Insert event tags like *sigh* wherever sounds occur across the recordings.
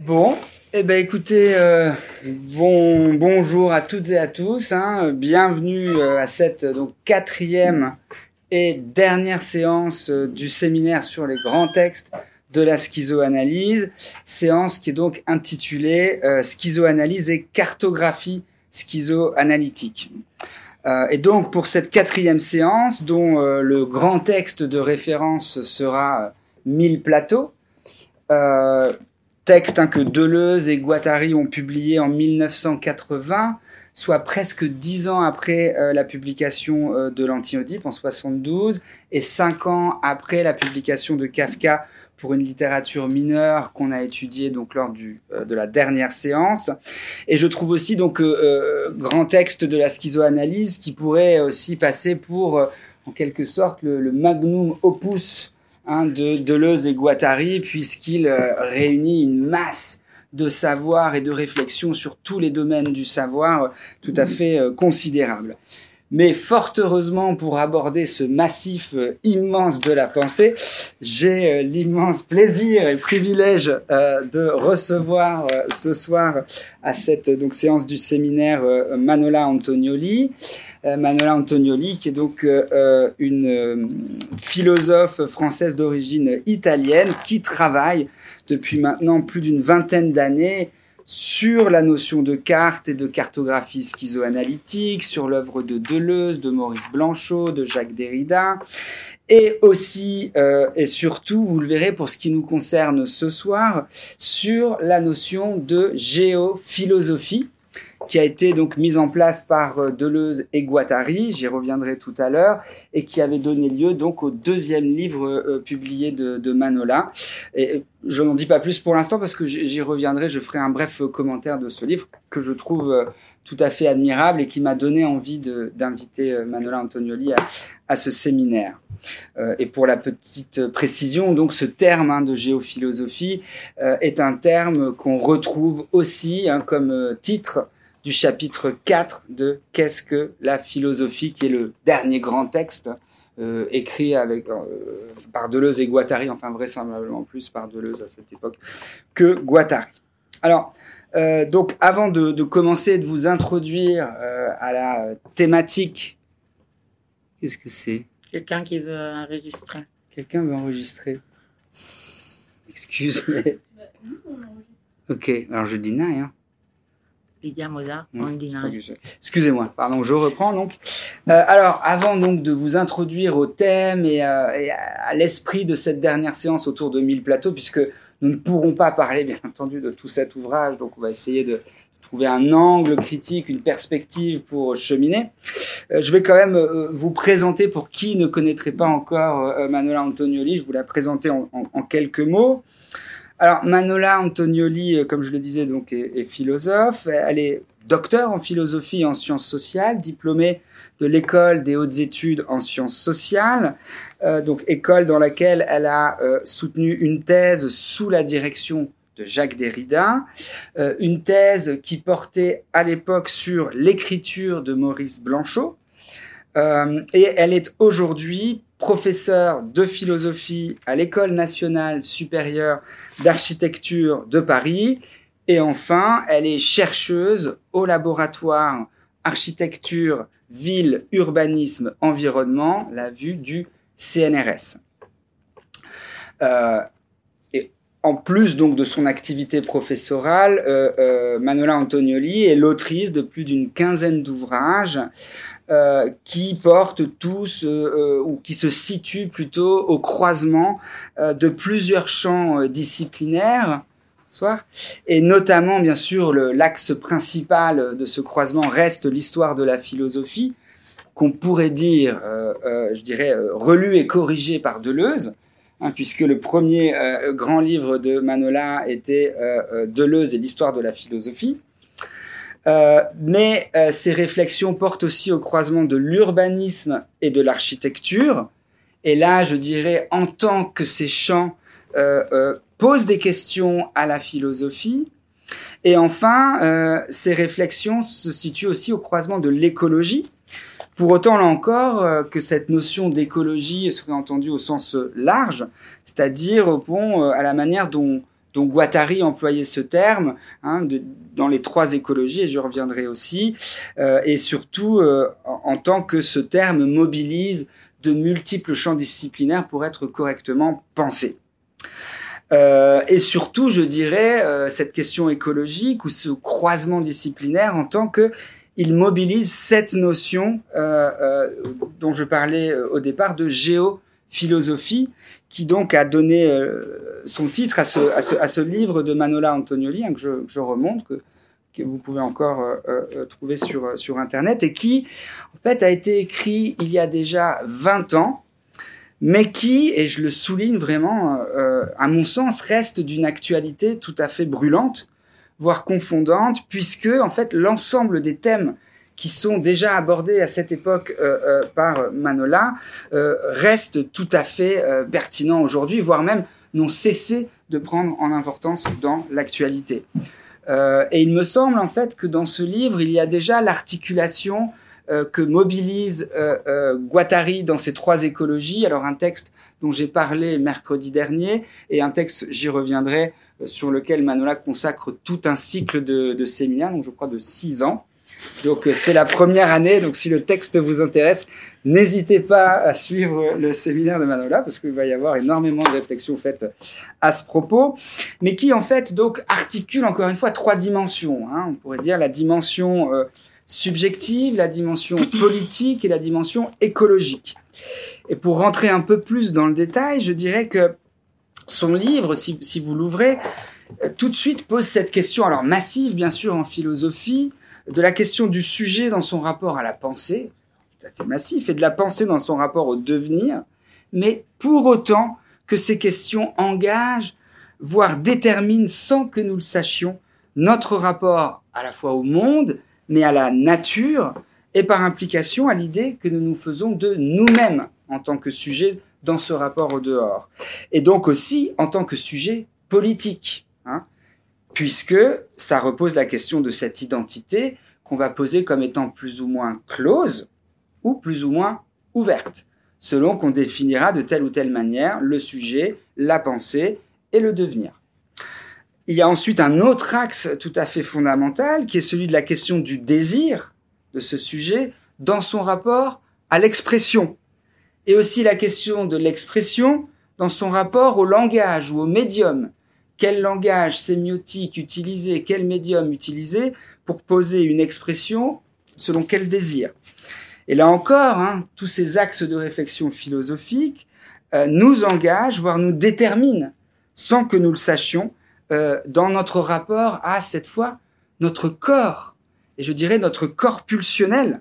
Bon, eh ben écoutez, euh, bon, bonjour à toutes et à tous. Hein, bienvenue euh, à cette donc quatrième et dernière séance euh, du séminaire sur les grands textes de la schizoanalyse. Séance qui est donc intitulée Schizoanalyse et cartographie schizoanalytique. et donc pour cette quatrième séance, dont le grand texte de référence sera Mille plateaux, texte hein, que Deleuze et Guattari ont publié en 1980, soit presque dix ans après euh, la publication euh, de l'Anti-Oedipe en 72 et cinq ans après la publication de Kafka pour une littérature mineure qu'on a étudiée donc lors du, euh, de la dernière séance. Et je trouve aussi donc grand texte de la schizoanalyse qui pourrait aussi passer pour en quelque sorte le magnum opus De Deleuze et Guattari, puisqu'il euh, réunit une masse de savoir et de réflexion sur tous les domaines du savoir euh, tout à fait euh, considérable. Mais fort heureusement, pour aborder ce massif immense de la pensée, j'ai l'immense plaisir et privilège de recevoir ce soir à cette donc séance du séminaire Manola Antonioli. Euh, Manuela Antonioli, qui est donc euh, euh, une philosophe française d'origine italienne qui travaille depuis maintenant plus d'une vingtaine d'années sur la notion de carte et de cartographie schizoanalytique, sur l'œuvre de Deleuze, de Maurice Blanchot, de Jacques Derrida, et aussi et surtout, vous le verrez pour ce qui nous concerne ce soir, sur la notion de géophilosophie, qui a été donc mise en place par euh, Deleuze et Guattari, j'y reviendrai tout à l'heure, et qui avait donné lieu donc au deuxième livre euh, publié de, Manola. Et je n'en dis pas plus pour l'instant parce que j'y reviendrai, je ferai un bref commentaire de ce livre que je trouve euh, tout à fait admirable et qui m'a donné envie d'inviter Manola Antonioli à, ce séminaire. Euh, et pour la petite précision, donc ce terme hein, de géophilosophie euh, est un terme qu'on retrouve aussi hein, comme titre du chapitre 4 de Qu'est-ce que la philosophie, qui est le dernier grand texte euh, écrit avec, euh, par Deleuze et Guattari, enfin vraisemblablement plus par Deleuze à cette époque que Guattari. Alors, euh, donc avant de, de, commencer de vous introduire euh, à la thématique, qu'est-ce que c'est? Quelqu'un qui veut enregistrer. Quelqu'un veut enregistrer. Excuse, moi Ok, alors je dis rien. Hein. Lydia Mozart, on dit Excusez-moi, pardon, je reprends donc. Euh, alors, avant donc de vous introduire au thème et, euh, et à l'esprit de cette dernière séance autour de Mille plateaux, puisque nous ne pourrons pas parler, bien entendu, de tout cet ouvrage, donc on va essayer de trouver un angle critique, une perspective pour cheminer. Euh, je vais quand même vous présenter, pour qui ne connaîtrait pas encore Manuela Antonioli, je vous la présenter en, en, en quelques mots. Alors, Manola Antonioli, euh, comme je le disais, donc, est, philosophe. Elle est docteur en philosophie et en sciences sociales, diplômée de l'école des hautes études en sciences sociales, euh, donc école dans laquelle elle a euh, soutenu une thèse sous la direction de Jacques Derrida, une thèse qui portait à l'époque sur l'écriture de Maurice Blanchot, et elle est aujourd'hui professeure de philosophie à l'École nationale supérieure d'architecture de Paris. Et enfin, elle est chercheuse au laboratoire architecture, ville, urbanisme, environnement, la vue du CNRS. Euh, et en plus donc de son activité professorale, euh, euh, Manuela Antonioli est l'autrice de plus d'une quinzaine d'ouvrages euh, qui portent tous euh, euh, ou qui se situent plutôt au croisement de plusieurs champs disciplinaires. Soir. Et notamment, bien sûr, l'axe principal de ce croisement reste l'histoire de la philosophie, qu'on pourrait dire, je dirais, relu et corrigé par Deleuze, hein, puisque le premier grand livre de Manola était Deleuze et l'histoire de la philosophie. Euh, mais euh, ces réflexions portent aussi au croisement de l'urbanisme et de l'architecture. Et là, je dirais, en tant que ces champs euh, posent des questions à la philosophie. Et enfin, ces réflexions se situent aussi au croisement de l'écologie. Pour autant, là encore, que cette notion d'écologie soit entendue au sens large, c'est-à-dire bon, à la manière dont Donc Guattari employait ce terme hein, dans les trois écologies, et je reviendrai aussi, euh, et surtout euh, en, tant que ce terme mobilise de multiples champs disciplinaires pour être correctement pensé. Euh, et surtout, je dirais, cette question écologique ou ce croisement disciplinaire en tant que il mobilise cette notion dont je parlais au départ de géophilosophie, qui donc a donné son titre à ce, à, ce, à ce, livre de Manola Antonioli, hein, que, je, je, remonte, que, que vous pouvez encore trouver sur, sur Internet, et qui, en fait, a été écrit il y a déjà 20 ans, mais qui, et je le souligne vraiment, euh, à mon sens, reste d'une actualité tout à fait brûlante, voire confondante, puisque en fait l'ensemble des thèmes qui sont déjà abordés à cette époque euh, euh, par Manola euh, restent tout à fait euh, pertinents aujourd'hui, voire même n'ont cessé de prendre en importance dans l'actualité. Et il me semble en fait que dans ce livre, il y a déjà l'articulation que mobilise euh, euh, Guattari dans ses trois écologies. Alors un texte dont j'ai parlé mercredi dernier et un texte, j'y reviendrai, sur lequel Manola consacre tout un cycle de, de séminaires, donc je crois de six ans. Donc euh, c'est la première année, donc si le texte vous intéresse, n'hésitez pas à suivre le séminaire de Manola parce qu'il va y avoir énormément de réflexions faites à ce propos, mais qui en fait donc articule encore une fois trois dimensions. Hein. On pourrait dire la dimension euh, subjective, la dimension politique et la dimension écologique. Et pour rentrer un peu plus dans le détail, je dirais que son livre, si, vous l'ouvrez, euh, tout de suite pose cette question, alors massive bien sûr en philosophie, de la question du sujet dans son rapport à la pensée, tout à fait massif, et de la pensée dans son rapport au devenir, mais pour autant que ces questions engagent, voire déterminent sans que nous le sachions, notre rapport à la fois au monde, mais à la nature, et par implication à l'idée que nous nous faisons de nous-mêmes en tant que sujet dans ce rapport au dehors. Et donc aussi en tant que sujet politique, hein, puisque ça repose la question de cette identité qu'on va poser comme étant plus ou moins close ou plus ou moins ouverte, selon qu'on définira de telle ou telle manière le sujet, la pensée et le devenir. Il y a ensuite un autre axe tout à fait fondamental qui est celui de la question du désir de ce sujet dans son rapport à l'expression. Et aussi la question de l'expression dans son rapport au langage ou au médium. Quel langage sémiotique utiliser, quel médium utiliser pour poser une expression selon quel désir. Et là encore, hein, tous ces axes de réflexion philosophique euh, nous engagent, voire nous déterminent, sans que nous le sachions, euh, dans notre rapport à cette fois notre corps, et je dirais notre corps pulsionnel,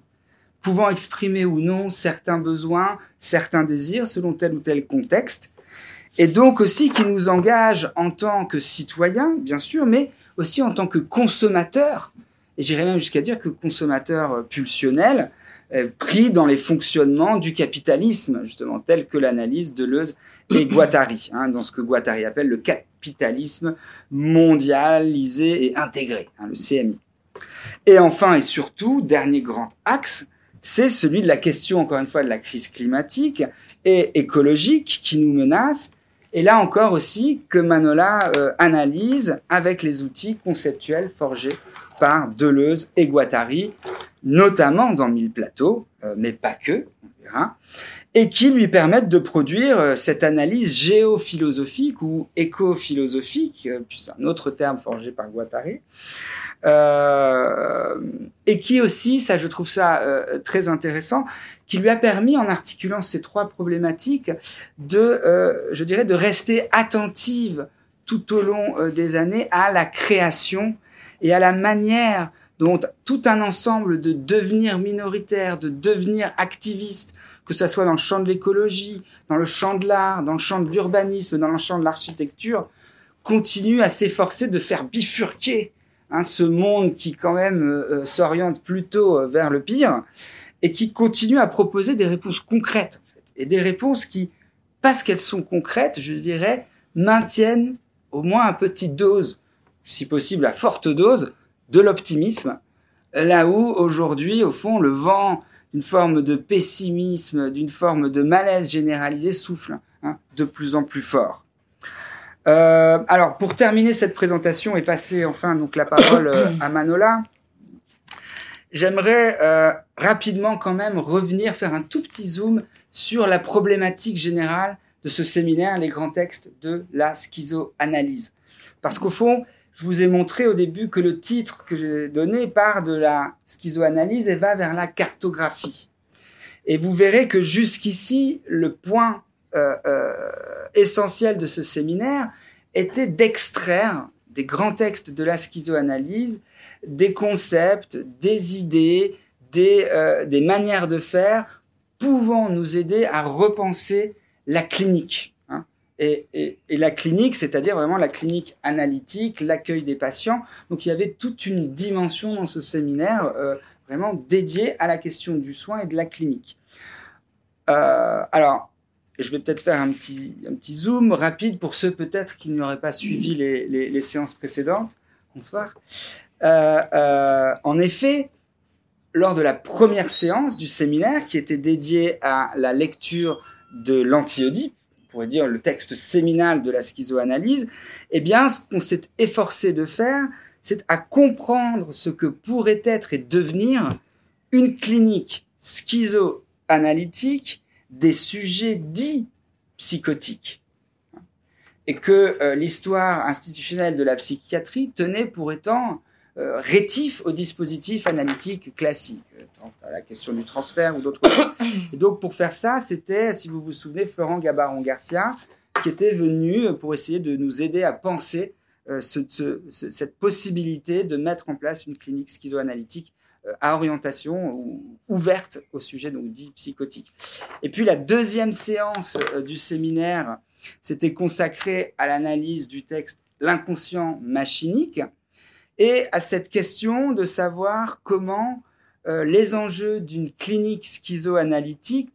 pouvant exprimer ou non certains besoins, certains désirs selon tel ou tel contexte, et donc aussi qui nous engage en tant que citoyens, bien sûr, mais aussi en tant que consommateurs, et j'irais même jusqu'à dire que consommateurs pulsionnels, euh, pris dans les fonctionnements du capitalisme, justement, tel que l'analyse de Deleuze et *coughs* Guattari, hein, dans ce que Guattari appelle le capitalisme mondialisé et intégré, hein, le CMI. Et enfin et surtout, dernier grand axe, c'est celui de la question, encore une fois, de la crise climatique et écologique qui nous menace, et là encore aussi que Manola euh, analyse avec les outils conceptuels forgés par Deleuze et Guattari, notamment dans Mille Plateaux, euh, mais pas que, on verra, et qui lui permettent de produire euh, cette analyse géophilosophique ou écophilosophique, puis c'est un autre terme forgé par Guattari, et qui aussi, ça je trouve ça très intéressant, qui lui a permis, en articulant ces trois problématiques, de, euh, je dirais, de rester attentive tout au long euh, des années à la création et à la manière dont tout un ensemble de devenir minoritaire, de devenir activiste, que ce soit dans le champ de l'écologie, dans le champ de l'art, dans le champ de l'urbanisme, dans le champ de l'architecture, continue à s'efforcer de faire bifurquer hein, ce monde qui quand même euh, s'oriente plutôt euh, vers le pire et qui continue à proposer des réponses concrètes et des réponses qui, parce qu'elles sont concrètes, je dirais, maintiennent au moins un petite dose, si possible à forte dose, de l'optimisme, là où aujourd'hui, au fond, le vent d'une forme de pessimisme, d'une forme de malaise généralisé souffle hein, de plus en plus fort. Euh, alors, pour terminer cette présentation et passer enfin donc la parole euh, à Manola, j'aimerais euh, rapidement quand même revenir, faire un tout petit zoom sur la problématique générale de ce séminaire, les grands textes de la schizoanalyse. Parce qu'au fond, je vous ai montré au début que le titre que j'ai donné part de la schizoanalyse et va vers la cartographie. Et vous verrez que jusqu'ici, le point euh, euh, essentiel de ce séminaire était d'extraire des grands textes de la schizoanalyse des concepts, des idées, des, euh, des manières de faire pouvant nous aider à repenser la clinique. Hein. Et, la clinique, c'est-à-dire vraiment la clinique analytique, l'accueil des patients. Donc il y avait toute une dimension dans ce séminaire euh, vraiment dédiée à la question du soin et de la clinique. Euh, alors, je vais peut-être faire un petit, un petit zoom rapide pour ceux peut-être qui n'auraient pas suivi les, les, séances précédentes. Bonsoir. En effet, lors de la première séance du séminaire, qui était dédiée à la lecture de l'anti-Oedipe, on pourrait dire le texte séminal de la schizoanalyse, eh bien, ce qu'on s'est efforcé de faire, c'est à comprendre ce que pourrait être et devenir une clinique schizoanalytique des sujets dits psychotiques. Et que euh, l'histoire institutionnelle de la psychiatrie tenait pour étant euh, rétif au dispositif analytique classique, à la question du transfert ou d'autres choses. *coughs* Et donc pour faire ça, c'était, si vous vous souvenez, Florent Gabaron-Garcia qui était venu pour essayer de nous aider à penser euh, ce, ce, cette possibilité de mettre en place une clinique schizoanalytique euh, à orientation ou, ouverte au sujet donc dit psychotique. Et puis la deuxième séance euh, du séminaire, c'était consacrée à l'analyse du texte L'inconscient machinique et à cette question de savoir comment euh, les enjeux d'une clinique schizoanalytique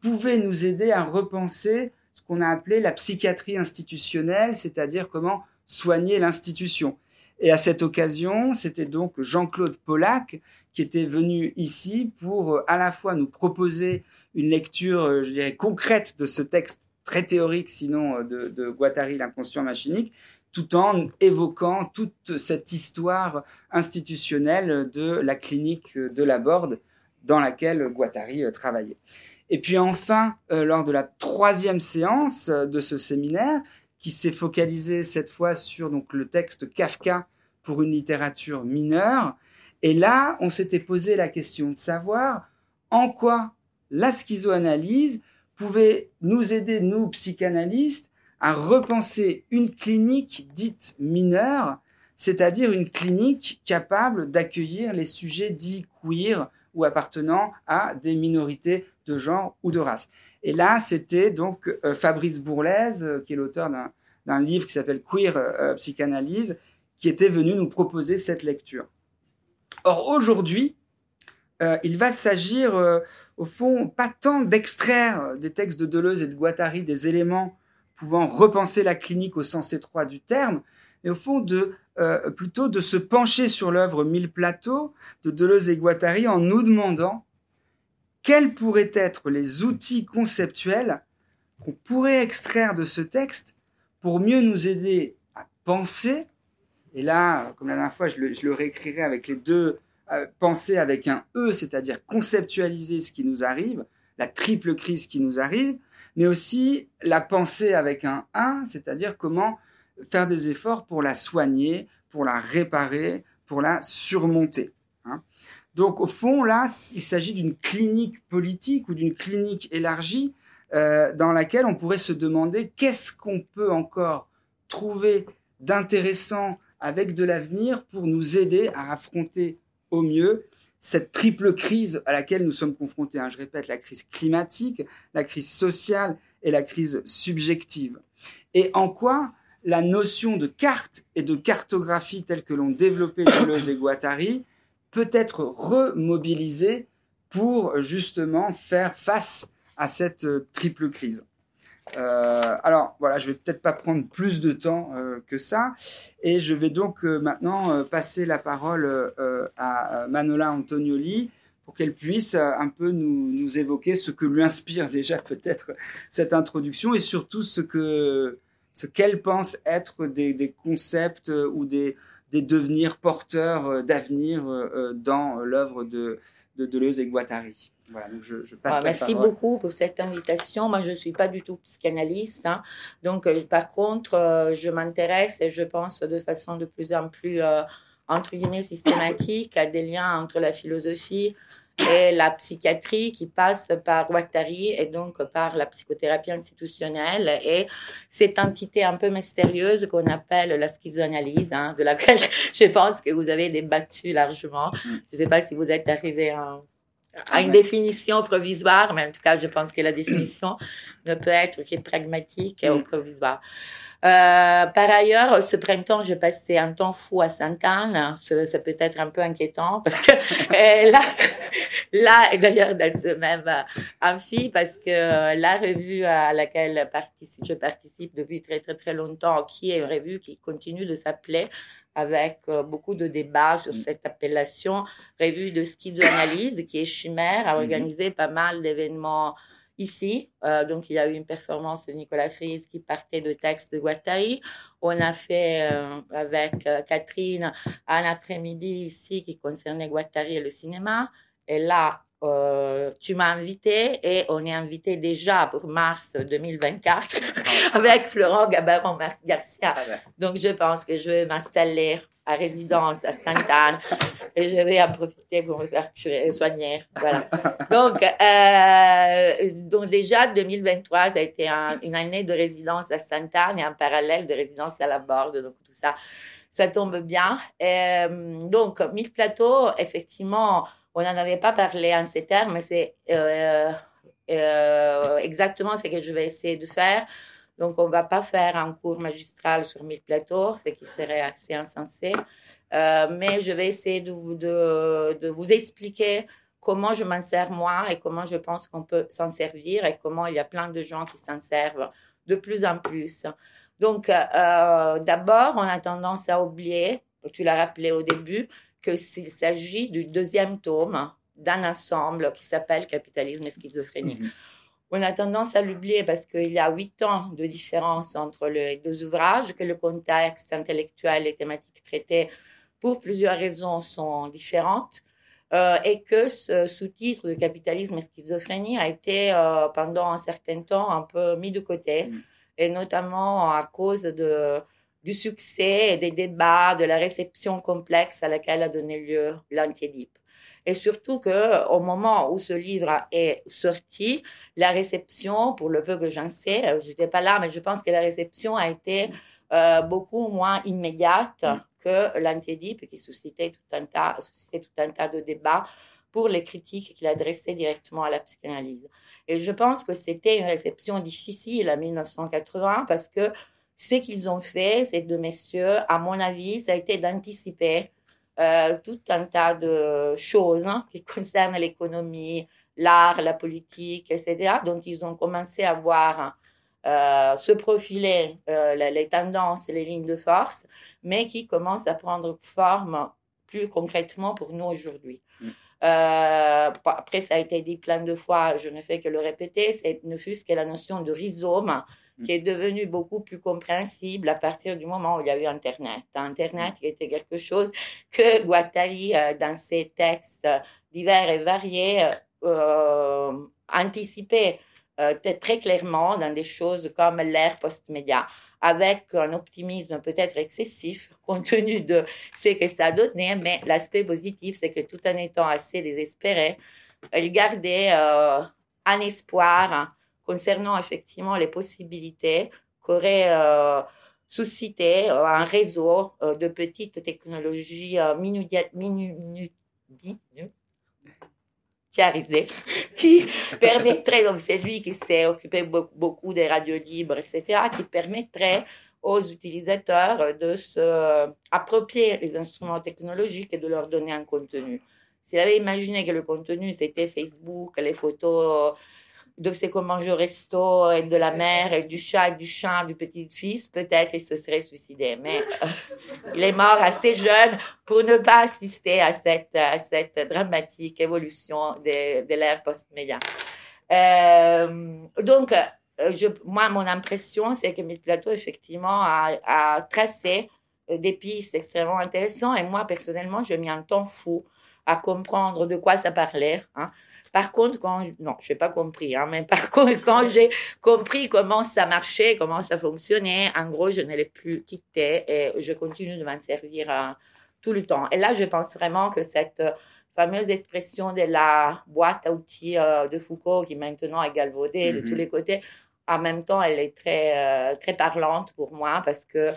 pouvaient nous aider à repenser ce qu'on a appelé la psychiatrie institutionnelle, c'est-à-dire comment soigner l'institution. Et à cette occasion, c'était donc Jean-Claude Pollack qui était venu ici pour euh, à la fois nous proposer une lecture, euh, je dirais, concrète de ce texte très théorique, sinon de Guattari, l'inconscient machinique, tout en évoquant toute cette histoire institutionnelle de la clinique de la Borde dans laquelle Guattari travaillait. Et puis enfin, lors de la troisième séance de ce séminaire, qui s'est focalisé cette fois sur donc le texte Kafka pour une littérature mineure, et là, on s'était posé la question de savoir en quoi la schizoanalyse pouvait nous aider, nous, psychanalystes, à repenser une clinique dite mineure, c'est-à-dire une clinique capable d'accueillir les sujets dits queer ou appartenant à des minorités de genre ou de race. Et là, c'était donc euh, Fabrice Bourlaise, euh, qui est l'auteur d'un livre qui s'appelle Queer euh, Psychanalyse, qui était venu nous proposer cette lecture. Or, aujourd'hui, il va s'agir, au fond, pas tant d'extraire des textes de Deleuze et de Guattari des éléments pouvant repenser la clinique au sens étroit du terme, mais au fond euh, plutôt de se pencher sur l'œuvre Mille plateaux de Deleuze et Guattari en nous demandant quels pourraient être les outils conceptuels qu'on pourrait extraire de ce texte pour mieux nous aider à penser. Et là, comme la dernière fois, je le, je le réécrirai avec les deux euh, penser avec un E, c'est-à-dire conceptualiser ce qui nous arrive, la triple crise qui nous arrive, mais aussi la pensée avec un 1, c'est-à-dire comment faire des efforts pour la soigner, pour la réparer, pour la surmonter. Hein. Donc au fond, là, il s'agit d'une clinique politique ou d'une clinique élargie euh, dans laquelle on pourrait se demander qu'est-ce qu'on peut encore trouver d'intéressant avec de l'avenir pour nous aider à affronter au mieux cette triple crise à laquelle nous sommes confrontés. Hein. Je répète, la crise climatique, la crise sociale et la crise subjective. Et en quoi la notion de carte et de cartographie telle que l'ont développée Deleuze et Guattari peut être remobilisée pour justement faire face à cette triple crise. Euh, alors voilà, je vais peut-être pas prendre plus de temps euh, que ça, et je vais donc euh, maintenant passer la parole à Manola Antonioli pour qu'elle puisse un peu nous, évoquer ce que lui inspire déjà peut-être cette introduction et surtout ce que qu'elle pense être des, concepts ou des, devenirs porteurs d'avenir dans l'œuvre de Deleuze et Guattari. Voilà, donc je, je passe ah, merci beaucoup pour cette invitation. Moi, je ne suis pas du tout psychanalyste. Hein. Donc, par contre, je m'intéresse et je pense de façon de plus en plus entre guillemets systématique à des liens entre la philosophie et la psychiatrie qui passe par Guattari et donc par la psychothérapie institutionnelle et cette entité un peu mystérieuse qu'on appelle la schizoanalyse, hein, de laquelle *laughs* je pense que vous avez débattu largement. Je ne sais pas si vous êtes arrivé à, à une définition provisoire, mais en tout cas, je pense que la définition ne peut être que pragmatique et mm. provisoire. Euh, par ailleurs, ce printemps, j'ai passé un temps fou à Sainte-Anne. Ça, peut être un peu inquiétant parce que *laughs* euh, là, là, d'ailleurs, dans ce même euh, amphi, parce que la revue à laquelle participe, je participe depuis très, très, très longtemps, qui est une revue qui continue de s'appeler avec beaucoup de débats sur mm. cette appellation, revue de schizoanalyse, qui est chimère, a mm-hmm. organisé pas mal d'événements ici. Euh, donc, il y a eu une performance de Nicolas Fries qui partait de textes de Guattari. On a fait euh, avec euh, Catherine un après-midi ici qui concernait Guattari et le cinéma. Et là, tu m'as invité et on est invité déjà pour mars 2024 *laughs* avec Florent Gabaron Garcia. Ah donc, je pense que je vais m'installer à résidence à Sainte-Anne et je vais en profiter pour me faire soigner. Voilà. Donc, euh, donc déjà 2023, ça a été une année de résidence à Sainte-Anne et en parallèle de résidence à la Borde. Donc tout ça, ça tombe bien. Euh, donc, Mille Plateaux, effectivement, on n'en avait pas parlé en ces termes, mais c'est euh, exactement ce que je vais essayer de faire. Donc, on ne va pas faire un cours magistral sur mille plateaux, ce qui serait assez insensé. Euh, mais je vais essayer de, vous expliquer comment je m'en sers moi et comment je pense qu'on peut s'en servir et comment il y a plein de gens qui s'en servent de plus en plus. Donc, euh, d'abord, on a tendance à oublier, tu l'as rappelé au début, qu'il s'agit du deuxième tome d'un ensemble qui s'appelle Capitalisme et schizophrénie. Mhm. On a tendance à l'oublier parce qu'il y a huit ans de différence entre les deux ouvrages, que le contexte intellectuel et thématique traité pour plusieurs raisons sont différentes. Euh, et que ce sous-titre de capitalisme et schizophrénie a été euh, pendant un certain temps un peu mis de côté, mm. et notamment à cause de, du succès et des débats, de la réception complexe à laquelle a donné lieu l'antiédipe. Et surtout que au moment où ce livre est sorti, la réception, pour le peu que j'en sais, euh, je n'étais pas là, mais je pense que la réception a été euh, beaucoup moins immédiate mm. que l'antiédipe qui suscitait tout un tas, suscitait tout un tas de débats pour les critiques qu'il adressait directement à la psychanalyse. Et je pense que c'était une réception difficile en 1980 parce que ce qu'ils ont fait, ces deux messieurs, à mon avis, ça a été d'anticiper euh, tout un tas de choses hein, qui *laughs* concernent l'économie, l'art, la politique, etc. Donc, ils ont commencé à voir euh, se profiler euh, les tendances les lignes de force, mais qui commencent à prendre forme plus concrètement pour nous aujourd'hui. Mm. après, ça a été dit plein de fois, je ne fais que le répéter, c'est ne fût-ce que la notion de rhizome qui est devenu beaucoup plus compréhensible à partir du moment où il y a eu Internet. Internet qui était quelque chose que Guattari, euh, dans ses textes divers et variés, euh, anticipait euh, très clairement dans des choses comme l'ère post-média, avec un optimisme peut-être excessif *laughs* compte tenu de ce que ça a donné, mais l'aspect positif, c'est que tout en étant assez désespéré, il gardait un espoir concernant effectivement les possibilités qu'aurait euh, suscité euh, un réseau euh, de petites technologies *laughs* qui permettrait, donc c'est lui qui s'est occupé beaucoup des radios libres, etc., qui permettrait aux utilisateurs de se approprier les instruments technologiques et de leur donner un contenu. S'il avait imaginé que le contenu, c'était Facebook, les photos de ce qu'on mange au resto, et de la mère, et du chat, et du chien, du petit-fils, peut-être il se serait suicidé. Mais euh, il est mort assez jeune pour ne pas assister à cette, à cette dramatique évolution de, de l'ère post-média. Euh, donc, je, moi, mon impression, c'est que Plateau, effectivement, a, a tracé des pistes extrêmement intéressantes. Et moi, personnellement, je mis un temps fou à comprendre de quoi ça parlait. Hein. Par contre, quand, non, je n'ai pas compris, hein, mais par *laughs* contre, quand j'ai compris comment ça marchait, comment ça fonctionnait, en gros, je ne l'ai plus quitté et je continue de m'en servir euh, tout le temps. Et là, je pense vraiment que cette euh, fameuse expression de la boîte à outils euh, de Foucault, qui maintenant est galvaudée de tous mhm. les côtés, en même temps, elle est très, très parlante pour moi parce que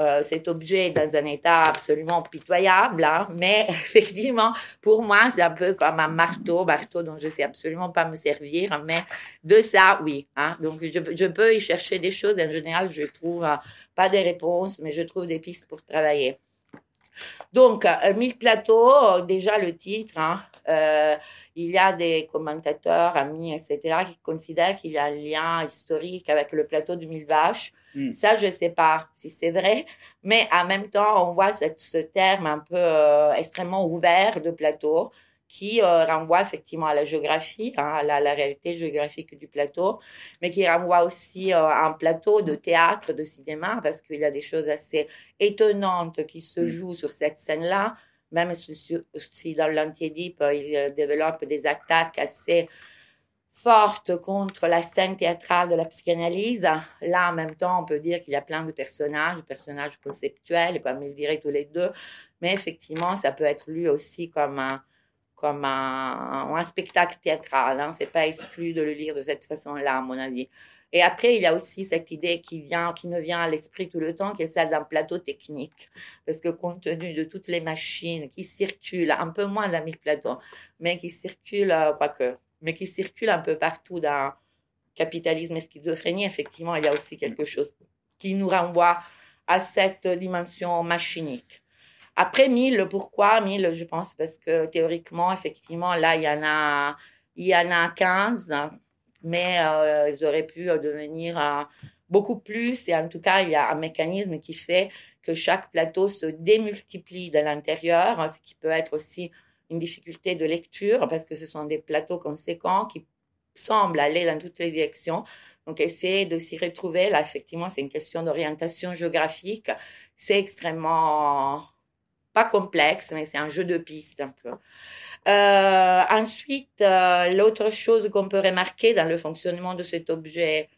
euh, cet objet est dans un état absolument pitoyable, hein, mais *laughs* effectivement, pour moi, c'est un peu comme un marteau, marteau dont je sais absolument pas me servir, mais de ça, oui. Hein, donc, je, peux y chercher des choses. En général, je trouve euh, pas des réponses, mais je trouve des pistes pour travailler. Donc, euh, Mille plateaux, déjà le titre, hein, euh, il y a des commentateurs, amis, etc., qui considèrent qu'il y a un lien historique avec le plateau de Mille Vaches. Hmm. Ça, je ne sais pas si c'est vrai, *laughs* mais en même temps, on voit ce terme un peu euh, extrêmement ouvert de plateau qui euh, renvoie effectivement à la géographie, hein, à la, réalité géographique du plateau, mais qui renvoie aussi euh, à un plateau de théâtre, de cinéma, parce qu'il y a des choses assez étonnantes qui se hmm. jouent sur cette scène-là, même si, dans l'antiédipe, il développe des attaques assez forte contre la scène théâtrale de la psychanalyse. Là, en même temps, on peut dire qu'il y a plein de personnages, personnages conceptuels, comme ils diraient tous les deux, mais effectivement, ça peut être lu aussi comme un, comme un, spectacle théâtral. Hein. C'est pas exclu de le lire de cette façon-là, à mon avis. Et après, il y a aussi cette idée qui vient, qui me vient à l'esprit tout le temps, qui est celle d'un plateau technique. Parce que compte tenu de toutes les machines qui circulent, un peu moins la mille plateau, mais qui circulent, euh, quoique, mais qui circule un peu partout dans capitalisme et schizophrénie, effectivement, il y a aussi quelque chose qui nous renvoie à cette dimension machinique. Après 1000, pourquoi 1000 Je pense parce que théoriquement, effectivement, là, il y en a, il y en a 15, mais euh, ils auraient pu devenir euh, beaucoup plus. Et en tout cas, il y a un mécanisme qui fait que chaque plateau se démultiplie de l'intérieur, ce qui peut être aussi une difficulté de lecture parce que ce sont des plateaux conséquents qui semblent aller dans toutes les directions. Donc, essayer de s'y retrouver, là, effectivement, c'est une question d'orientation géographique. C'est extrêmement, pas complexe, mais c'est un jeu de pistes un peu. Euh, ensuite, euh, l'autre chose qu'on peut remarquer dans le fonctionnement de cet objet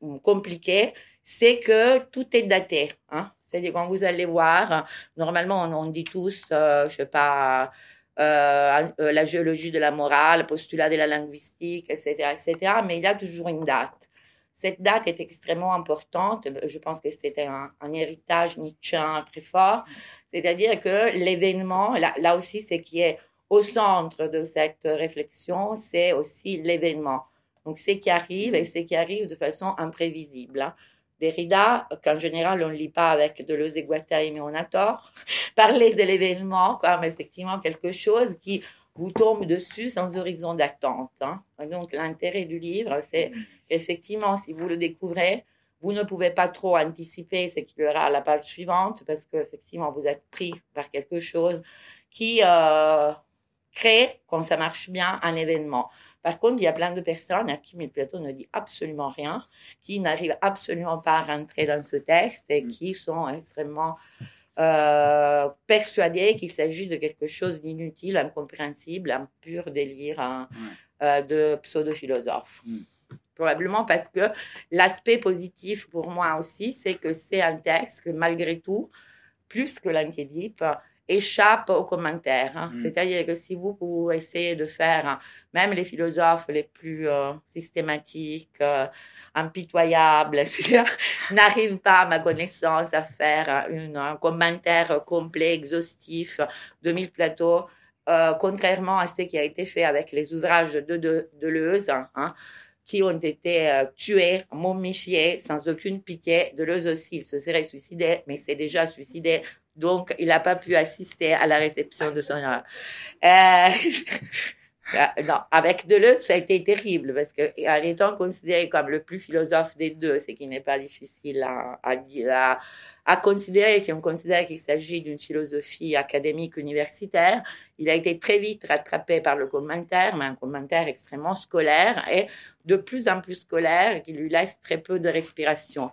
hum, compliqué, c'est que tout est daté. Hein? C'est-à-dire, quand vous allez voir, normalement, on, dit tous, euh, je sais pas, euh, euh, la géologie de la morale, postulat de la linguistique, etc., etc. Mais il a toujours une date. Cette date est extrêmement importante. Je pense que c'était un, héritage nietzschéen très fort. C'est-à-dire que l'événement, là, là aussi, ce qui est au centre de cette réflexion, c'est aussi l'événement. Donc, ce qui arrive et ce qui arrive de façon imprévisible. Derrida, qu'en général on ne lit pas avec de l'oseguataï, mais on a tort, *laughs* parler de l'événement comme effectivement quelque chose qui vous tombe dessus sans horizon d'attente. Hein. Donc l'intérêt du livre, c'est effectivement, si vous le découvrez, vous ne pouvez pas trop anticiper ce qu'il y aura à la page suivante parce qu'effectivement, vous êtes pris par quelque chose qui euh, crée, quand ça marche bien, un événement. Par contre, il y a plein de personnes à qui Plateau ne dit absolument rien, qui n'arrivent absolument pas à rentrer dans ce texte et mm. qui sont extrêmement euh, persuadés qu'il s'agit de quelque chose d'inutile, incompréhensible, un pur délire hein, euh, de pseudo-philosophe. Mm. Probablement parce que l'aspect positif pour moi aussi, c'est que c'est un texte que malgré tout, plus que l'antiédipe, échappe aux commentaires. Hein. Mm. C'est-à-dire que si vous, vous essayez de faire, hein, même les philosophes les plus euh, systématiques, euh, impitoyables, *laughs* etc., n'arrivent pas, à ma connaissance, à faire une, un commentaire complet, exhaustif de mille plateaux, euh, contrairement à ce qui a été fait avec les ouvrages de, de, Deleuze. Hein, qui ont été tués, momifiés, sans aucune pitié. Deleuze aussi, il se serait suicidé, mais c'est déjà suicidé donc, il n'a pas pu assister à la réception de son. Euh, Ah, *laughs* non, avec Deleuze, ça a été terrible parce qu'en étant considéré comme le plus philosophe des deux, ce qui n'est pas difficile à, à, à, considérer si on considère qu'il s'agit d'une philosophie académique universitaire, il a été très vite rattrapé par le commentaire, mais un commentaire extrêmement scolaire et de plus en plus scolaire qui lui laisse très peu de respiration.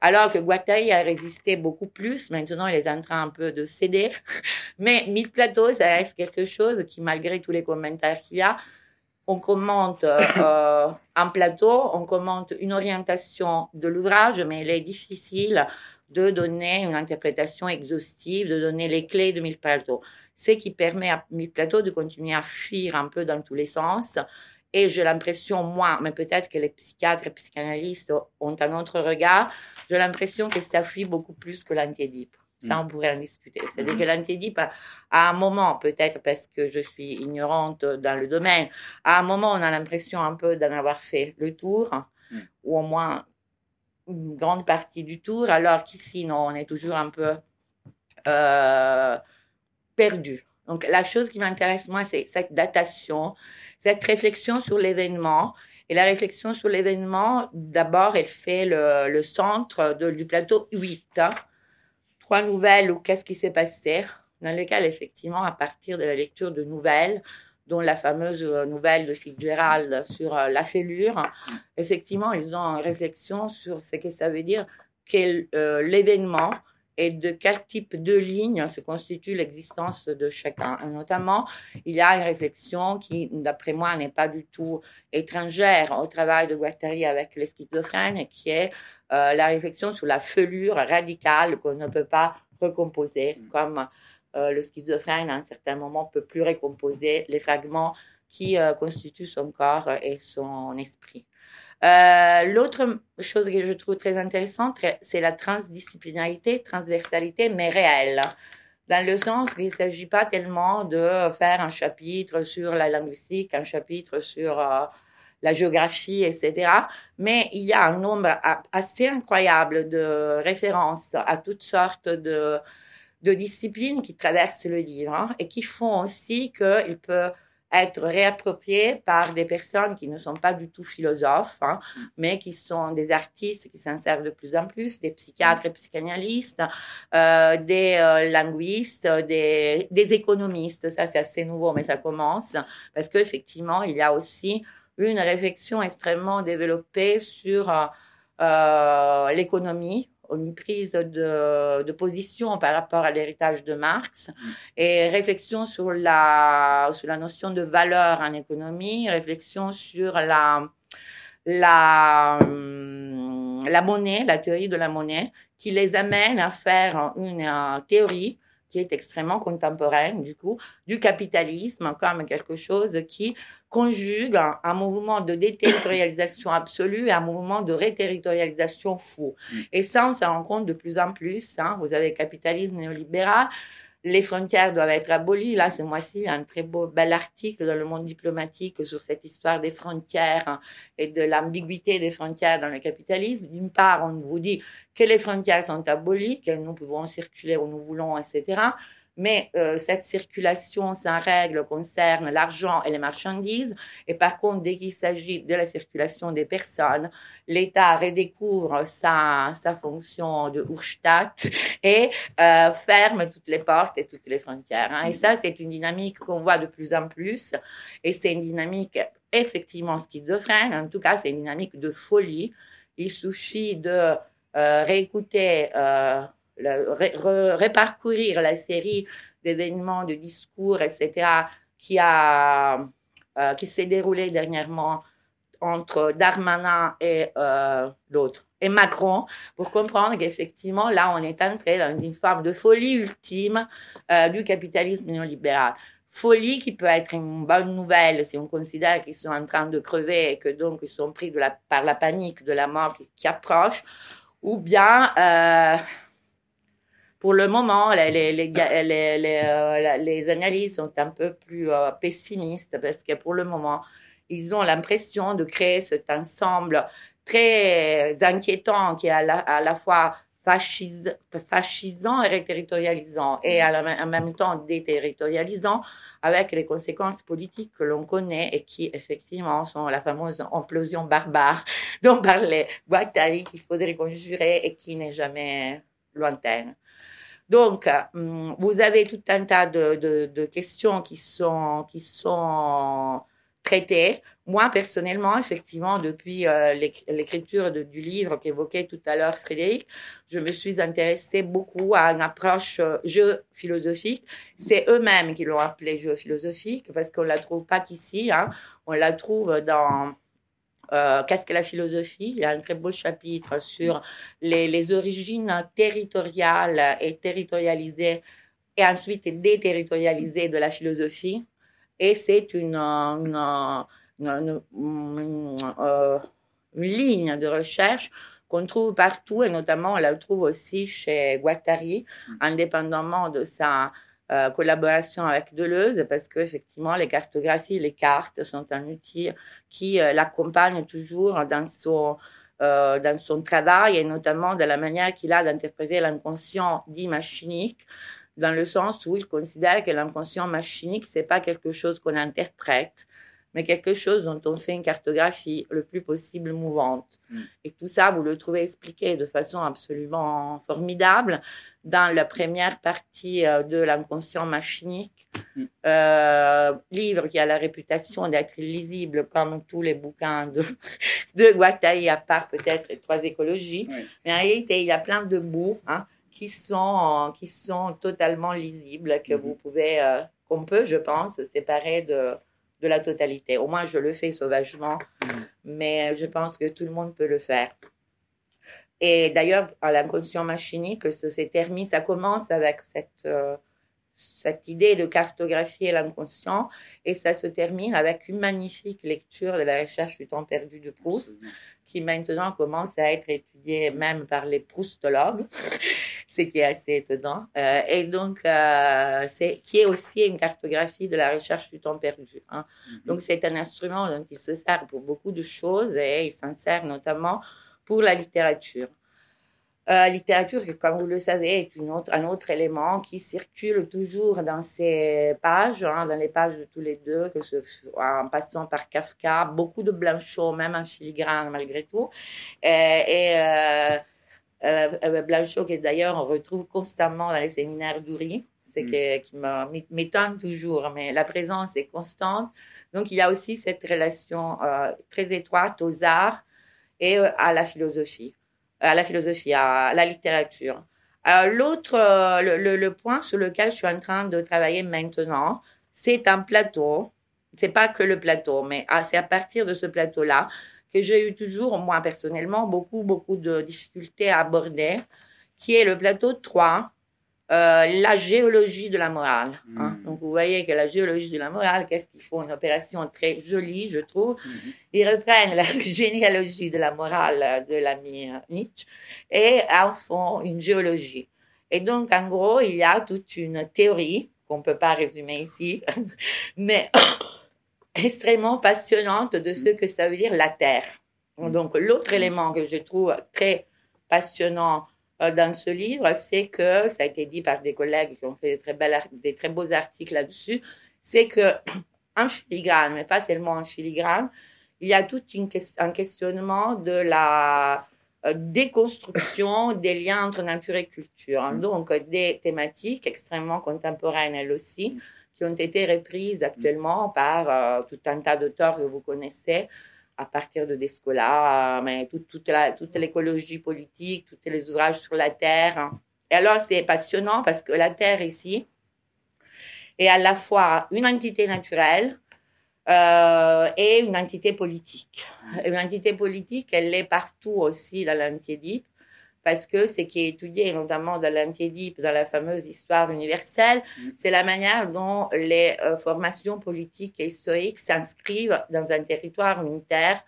Alors que Guattari a résisté beaucoup plus, maintenant il est en train un peu de céder, *laughs* mais Mille Plateaux, ça reste quelque chose qui, malgré tous les commentaires qu'il y a, on commente euh, *coughs* un plateau, on commente une orientation de l'ouvrage, mais il est difficile de donner une interprétation exhaustive, de donner les clés de Mille Plateaux. Ce qui permet à Mille Plateaux de continuer à fuir un peu dans tous les sens. Et j'ai l'impression, moi, mais peut-être que les psychiatres et psychanalystes ont un autre regard, j'ai l'impression que ça fuit beaucoup plus que l'antiédipe. Ça, mm. on pourrait en discuter. C'est-à-dire mm-hmm. que l'antiédipe, à un moment, peut-être parce que je suis ignorante dans le domaine, à un moment, on a l'impression un peu d'en avoir fait le tour, mm. ou au moins une grande partie du tour, alors qu'ici, non, on est toujours un peu euh, perdu. Donc, la chose qui m'intéresse, moi, c'est cette datation, cette réflexion sur l'événement. Et la réflexion sur l'événement, d'abord, elle fait le, centre du plateau 8 trois nouvelles ou qu'est-ce qui s'est passé, dans lequel, effectivement, à partir de la lecture de nouvelles, dont la fameuse euh, nouvelle de Fitzgerald sur euh, la fêlure, effectivement, ils ont une réflexion sur ce que ça veut dire quel euh, l'événement et de quel type de ligne se constitue l'existence de chacun. notamment, il y a une réflexion qui, d'après moi, n'est pas du tout étrangère au travail de Guattari avec les schizophrènes, qui est euh, la réflexion sur la fêlure radicale qu'on ne peut pas recomposer, mm. comme euh, le schizophrène, à un certain moment, peut plus recomposer les fragments qui euh, constituent son corps et son esprit. Euh, l'autre chose que je trouve très intéressante, c'est la transdisciplinarité, transversalité, mais réelle. Dans le sens qu'il ne s'agit pas tellement de faire un chapitre sur la linguistique, un chapitre sur euh, la géographie, etc. Mais il y a un nombre assez incroyable de références à toutes sortes de, disciplines qui traversent le livre hein, et qui font aussi qu'il peut être réapproprié par des personnes qui ne sont pas du tout philosophes, hein, mais qui sont des artistes qui s'en servent de plus en plus, des psychiatres et psychanalystes, euh, des euh, linguistes, des, économistes. Ça, c'est assez nouveau, mais ça commence parce qu'effectivement, il y a aussi une réflexion extrêmement développée sur euh l'économie une prise de, de, position par rapport à l'héritage de Marx mm. et réflexion sur la, sur la notion de valeur en économie, réflexion sur la, la, hum, la monnaie, la théorie de la monnaie, qui les amène à faire une, une théorie qui est extrêmement contemporaine, du coup, du capitalisme comme quelque chose qui conjugue un, mouvement de déterritorialisation absolue et un mouvement de réterritorialisation fou. Mm. Et ça, on s'en rend compte de plus en plus. Hein. Vous avez le capitalisme néolibéral, les frontières doivent être abolies. Là, ce mois-ci, un très beau, bel article dans le monde diplomatique sur cette histoire des frontières hein, et de l'ambiguïté des frontières dans le capitalisme. D'une part, on vous dit que les frontières sont abolies, que nous pouvons circuler où nous voulons, etc mais euh, cette circulation sans règle concerne l'argent et les marchandises. Et par contre, dès qu'il s'agit de la circulation des personnes, l'État redécouvre sa, sa fonction de Urstadt et euh, ferme toutes les portes et toutes les frontières. Hein. Et ça, c'est une dynamique qu'on voit de plus en plus. Et c'est une dynamique effectivement schizophrène. En tout cas, c'est une dynamique de folie. Il suffit de euh, réécouter réparcourir la série d'événements, de discours, etc., qui, euh, qui s'est déroulée dernièrement entre Darmanin et euh, l'autre, et Macron, pour comprendre qu'effectivement, là, on est entré dans une forme de folie ultime euh, du capitalisme néolibéral. Folie qui peut être une bonne nouvelle si on considère qu'ils sont en train de crever et que donc ils sont pris par la panique de la mort qui approche, ou bien pour le moment, les, les, les, *laughs* euh, les, analyses sont un peu plus euh, pessimistes parce que pour le moment, ils ont l'impression de créer cet ensemble très inquiétant qui est à la, à la fois fascisant et reterritorialisant, et en même temps déterritorialisant, avec les conséquences politiques que l'on connaît et qui, effectivement, sont la fameuse implosion barbare *laughs* dont parlait Guattari, qu'il faudrait conjurer et qui n'est jamais lointaine. Donc, hum, vous avez tout un tas de, questions qui sont, qui sont traité. Moi, personnellement, effectivement, depuis euh, l'écriture du livre qu'évoquait tout à l'heure Frédéric, je me suis intéressée beaucoup à une approche euh, jeu philosophique. C'est eux-mêmes qui l'ont appelé jeu philosophique parce qu'on la trouve pas qu'ici. Hein. On la trouve dans euh, Qu'est-ce que la philosophie? Il y a un très beau chapitre sur les, les origines territoriales et territorialisées et ensuite déterritorialisées de la philosophie et c'est une, une, euh, une, ligne de recherche qu'on trouve partout et notamment on la trouve aussi chez Guattari, mm. indépendamment de sa euh, collaboration avec Deleuze, parce qu'effectivement les cartographies, les cartes sont un outil qui euh, l'accompagne toujours dans son, dans son travail et notamment de la manière qu'il a d'interpréter l'inconscient dit machinique dans le sens où il considère que l'inconscient machinique, c'est pas quelque chose qu'on interprète, mais quelque chose dont on fait une cartographie le plus possible mouvante. Mm. Et tout ça, vous le trouvez expliqué de façon absolument formidable dans la première partie euh, de l'inconscient machinique, mm. euh, livre qui a la réputation d'être lisible comme tous les bouquins de, *laughs* de Guattari, à part peut-être les trois écologies. Mais en réalité, il y a plein de bouts. Hein, qui sont, qui sont totalement lisibles, que mhm. vous pouvez, euh, qu'on peut, je pense, séparer de, de la totalité. Au moins, je le fais sauvagement, mhm. mais je pense que tout le monde peut le faire. Et d'ailleurs, à l'inconscient machinique, terminé, ça commence avec cette, euh, cette idée de cartographier l'inconscient et ça se termine avec une magnifique lecture de la recherche du temps perdu de Proust, qui maintenant commence à être étudiée même par les proustologues *laughs* ce qui est assez étonnant. Euh, et donc, euh, c'est qui est aussi une cartographie de la recherche du temps perdu. Hein. Mhm. Donc, c'est un instrument dont il se sert pour beaucoup de choses et il s'en sert notamment pour la littérature. Euh, littérature, comme vous le savez, est une autre, un autre élément qui circule toujours dans ces pages, hein, dans les pages de tous les deux, que ce, en passant par Kafka, beaucoup de Blanchot, même en filigrane malgré tout. et, et euh, euh, Blanchot, que d'ailleurs on retrouve constamment dans les séminaires d'Uri, c'est mm. qui m'étonne toujours, mais la présence est constante. Donc il y a aussi cette relation euh, très étroite aux arts et à la philosophie, à la philosophie, à la littérature. L'autre, le, le, point sur lequel je suis en train de travailler maintenant, c'est un plateau. C'est pas que le plateau, mais ah, c'est à partir de ce plateau-là que j'ai eu toujours, moi personnellement, beaucoup, beaucoup de difficultés à aborder, qui est le plateau 3, euh, la géologie de la morale. Hein. Hmm. Donc vous voyez que la géologie de la morale, qu'est-ce qu'ils font? Une opération très jolie, je trouve. Hmm. Ils reprennent la *laughs* généalogie de la morale de l'ami Nietzsche et en font une géologie. Et donc, en gros, il y a toute une théorie qu'on ne peut pas résumer ici, *laughs* mais extrêmement passionnante de ce que ça veut dire la Terre. Mm. Donc, l'autre élément que je trouve très passionnant euh, dans ce livre, c'est que, ça a été dit par des collègues qui ont fait des très, belles, des très beaux articles là-dessus, c'est que *clears throat* en filigrane, mais pas seulement en filigrane, il y a tout une, un questionnement de la euh, déconstruction *laughs* des liens entre nature et culture. Mm. Donc, des thématiques extrêmement contemporaines elles aussi, qui ont été reprises actuellement par euh, tout un tas d'auteurs que vous connaissez, à partir de Descola, mais toute, toute, toute l'écologie politique, tous les ouvrages sur la Terre. Et alors, c'est passionnant parce que la Terre ici est à la fois une entité naturelle euh, et une entité politique. Une entité politique, elle est partout aussi dans l'antiédipe parce que ce qui est étudié, notamment dans l'antiédipe, dans la fameuse histoire universelle, mm. c'est la manière dont les euh, formations politiques et historiques s'inscrivent dans un territoire unitaire,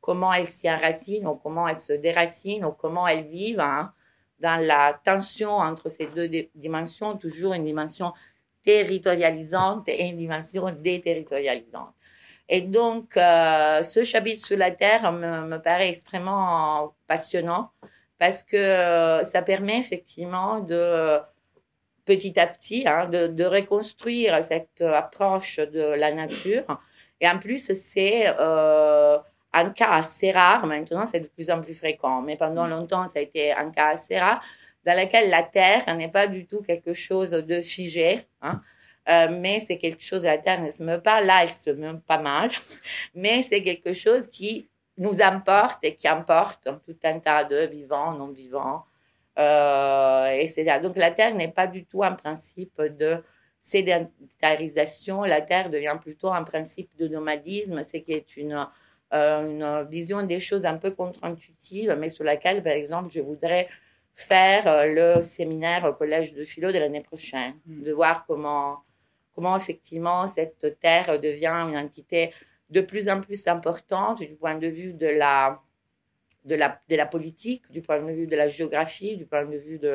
comment elles s'y enracinent ou comment elles se déracinent ou comment elles vivent hein, dans la tension entre ces deux dimensions, toujours une dimension territorialisante et une dimension déterritorialisante. Et donc, euh, ce chapitre sur la Terre me, me paraît extrêmement passionnant parce que euh, ça permet effectivement de petit à petit hein, de, de, reconstruire cette approche de la nature. Et en plus, c'est euh, un cas assez rare. Maintenant, c'est de plus en plus fréquent. Mais pendant longtemps, ça a été un cas assez rare dans lequel la Terre n'est pas du tout quelque chose de figé. Hein. Euh, mais c'est quelque chose, la Terre ne se meut pas, là elle se meut pas mal, *laughs* mais c'est quelque chose qui nous importe et qui importe tout un tas de vivants, non vivants, euh, etc. Donc la Terre n'est pas du tout un principe de sédentarisation, la Terre devient plutôt un principe de nomadisme, c'est qui est une, euh, une vision des choses un peu contre-intuitive, mais sur laquelle, par exemple, je voudrais faire euh, le séminaire au Collège de philo de l'année prochaine, hmm. de voir comment, comment effectivement cette Terre devient une entité de plus en plus importante du point de vue de la, de la, de la politique, du point de vue de la géographie, du point de vue de,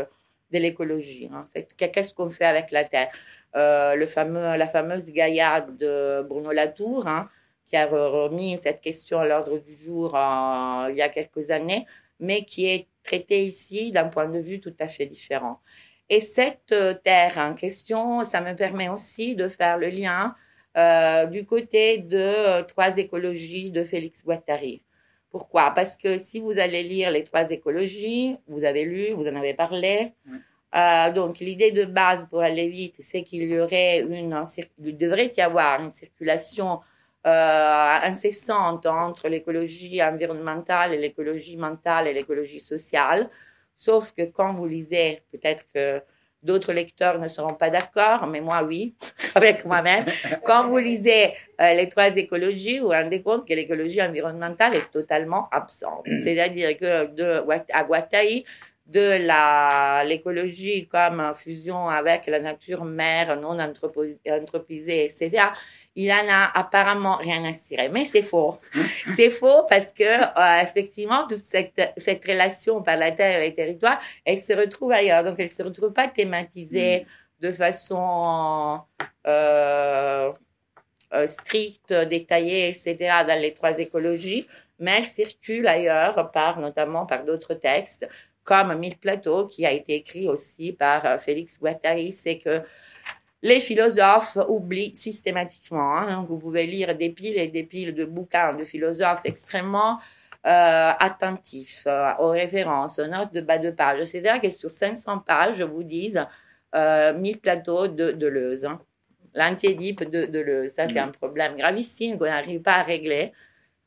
de l'écologie. Hein. Qu'est-ce qu'on fait avec la Terre? Euh, le fameux, La fameuse Gaïa de Bruno Latour, hein, qui a remis cette question à l'ordre du jour euh, il y a quelques années, mais qui est traitée ici d'un point de vue tout à fait différent. Et cette euh, terre en question, ça me permet aussi de faire le lien euh, du côté de euh, Trois écologies de Félix Guattari. Pourquoi? Parce que si vous allez lire les Trois écologies, vous avez lu, vous en avez parlé. Euh, donc l'idée de base pour aller vite, c'est qu'il y aurait une, il devrait y avoir une circulation euh, incessante entre l'écologie environnementale et l'écologie mentale et l'écologie sociale. Sauf que quand vous lisez, peut-être que d'autres lecteurs ne seront pas d'accord, mais moi oui, *laughs* avec moi-même. Quand vous lisez euh, les trois écologies, vous vous rendez compte que l'écologie environnementale est totalement absente. Mm. C'est-à-dire que de, à Guattari, de la, l'écologie comme fusion avec la nature mère non anthropisée, etc., il en a apparemment rien à cirer. Mais c'est faux. c'est faux parce que, euh, effectivement, toute cette, cette relation par la terre et les territoires, elle se retrouve ailleurs. Donc, elle se retrouve pas thématisée mm. de façon euh, euh, stricte, détaillée, etc., dans les trois écologies, mais elle circule ailleurs par, notamment par d'autres textes comme Mille Plateaux, qui a été écrit aussi par Félix Guattari, c'est que les philosophes oublient systématiquement. Hein. vous pouvez lire des piles et des piles de bouquins de philosophes extrêmement euh, attentifs euh, aux références, aux notes de bas de page. C'est-à-dire que sur 500 pages, je vous dis, euh, 1000 plateaux de Deleuze. Hein. L'antiédipe de Deleuze. Ça, c'est mm. un problème gravissime qu'on n'arrive pas à régler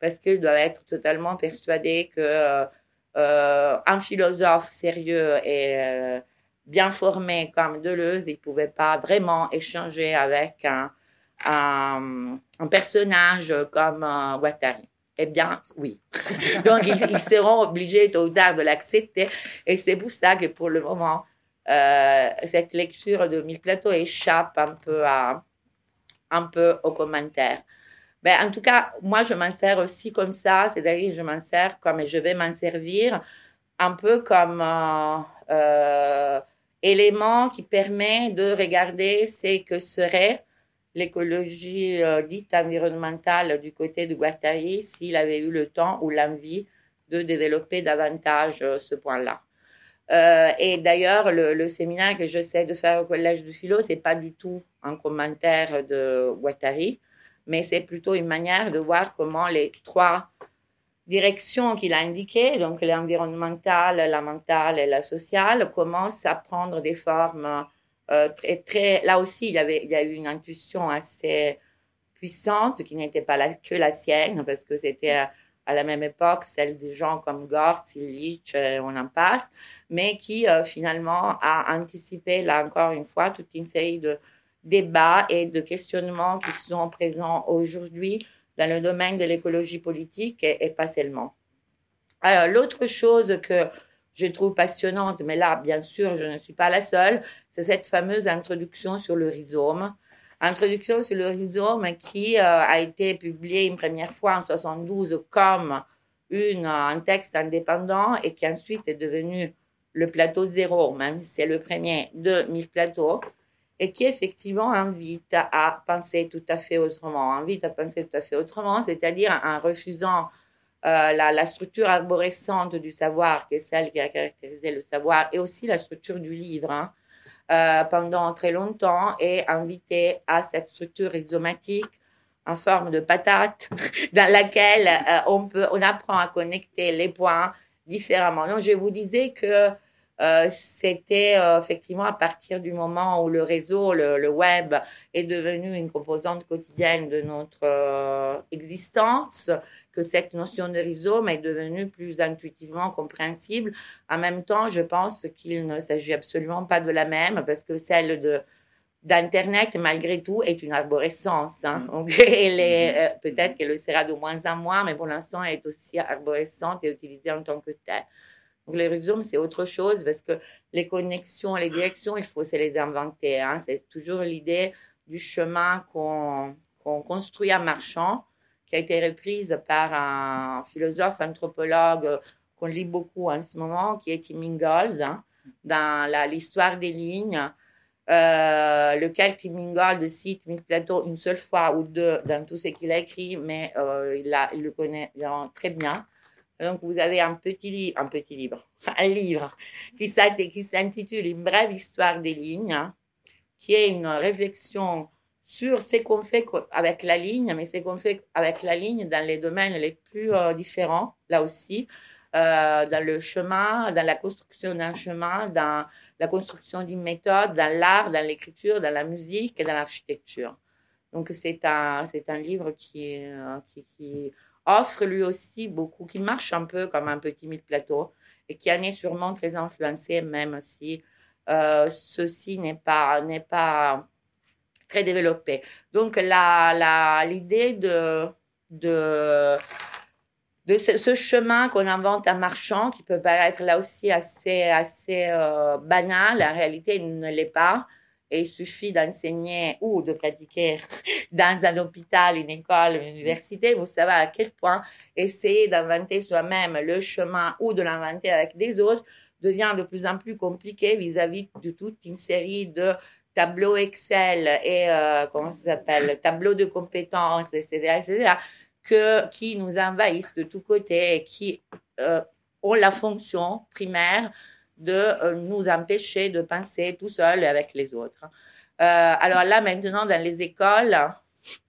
parce qu'ils doivent être totalement persuadés que euh, un philosophe sérieux et bien formé comme Deleuze, il ne pouvait pas vraiment échanger avec un, personnage comme euh, Guattari. Eh bien, oui. *laughs* Donc, ils, seront obligés tôt ou tard de l'accepter. Et c'est pour ça que pour le moment, cette lecture de Mille Plateaux échappe un peu, à, un peu aux commentaires. Ben, en tout cas, moi, je m'en sers aussi comme ça, c'est-à-dire je m'en sers comme je vais m'en servir un peu comme euh, euh, élément qui permet de regarder ce que serait l'écologie euh, dite environnementale du côté de Guattari s'il avait eu le temps ou l'envie de développer davantage ce point-là. et d'ailleurs, le, séminaire que j'essaie de faire au Collège de Philo, c'est pas du tout un commentaire de Guattari, mais c'est plutôt une manière de voir comment les trois directions qu'il a indiquées, donc l'environnementale, la mentale et la sociale, commencent à prendre des formes euh, très, très... Là aussi, il y, avait, il y a eu une intuition assez puissante qui n'était pas que la sienne, parce que c'était à, la même époque celle des gens comme Gortz, Illich, on en passe, mais qui euh, finalement a anticipé, là encore une fois, toute une série de débats et de questionnements qui sont présents aujourd'hui dans le domaine de l'écologie politique et, pas seulement. Alors, l'autre chose que je trouve passionnante, mais là, bien sûr, je ne suis pas la seule, c'est cette fameuse introduction sur le rhizome. Introduction sur le rhizome qui euh, a été publiée une première fois en 72 comme une, un texte indépendant et qui ensuite est devenu le plateau zéro, même si c'est le premier de 1000 plateaux et qui effectivement invite à penser tout à fait autrement, invite à penser tout à fait autrement, c'est-à-dire en refusant la, structure arborescente du savoir, qui est celle qui a caractérisé le savoir, et aussi la structure du livre, hein, pendant très longtemps, est invité à cette structure rhizomatique en forme de patate, *laughs* dans laquelle on, peut, on apprend à connecter les points différemment. Donc, je vous disais que euh, c'était euh, effectivement à partir du moment où le réseau, le, web est devenu une composante quotidienne de notre euh, existence, que cette notion de rhizome est devenue plus intuitivement compréhensible. En même temps, je pense qu'il ne s'agit absolument pas de la même, parce que celle de d'Internet, malgré tout, est une arborescence. Hein. Mm. Donc, *laughs* elle est, peut-être qu'elle le sera de moins en moins, mais pour l'instant, elle est aussi arborescente et utilisée en tant que telle. Donc, les rhizomes, c'est autre chose parce que les connexions, les directions, il faut se les inventer. Hein. C'est toujours l'idée du chemin qu'on construit en marchant, qui a été reprise par un philosophe, anthropologue qu'on lit beaucoup en ce moment, qui est Tim Ingalls, hein, dans l'histoire des lignes, euh, lequel Tim Ingalls cite Mick Plateau une seule fois ou deux dans tout ce qu'il a écrit, mais euh, il, il, le connaît très bien. Donc, vous avez un petit, livre, un livre, qui s'intitule Une brève histoire des lignes, qui est une réflexion sur ce qu'on fait avec la ligne, mais ce qu'on fait avec la ligne dans les domaines les plus euh, différents, là aussi, euh, dans le chemin, dans la construction d'un chemin, dans la construction d'une méthode, dans l'art, dans l'écriture, dans la musique et dans l'architecture. Donc, c'est un, un livre qui, euh, qui offre lui aussi beaucoup, qui marche un peu comme un petit mille plateau et qui en est sûrement très influencé, même si euh, ceci n'est pas, n'est pas très développé. Donc, la, la, l'idée de, de, de ce, chemin qu'on invente en marchant, qui peut paraître là aussi assez, assez euh, banal, en réalité, il ne l'est pas il suffit d'enseigner ou de pratiquer *laughs* dans un hôpital, une école, une université, vous savez à quel point essayer d'inventer soi-même le chemin ou de l'inventer avec des autres devient de plus en plus compliqué vis-à-vis de toute une série de tableaux Excel et, euh, comment ça s'appelle, tableaux de compétences, etc., etc., que, qui nous envahissent de tous côtés et qui euh, ont la fonction primaire de euh, nous empêcher de penser tout seul avec les autres. Euh, alors là, maintenant, dans les écoles,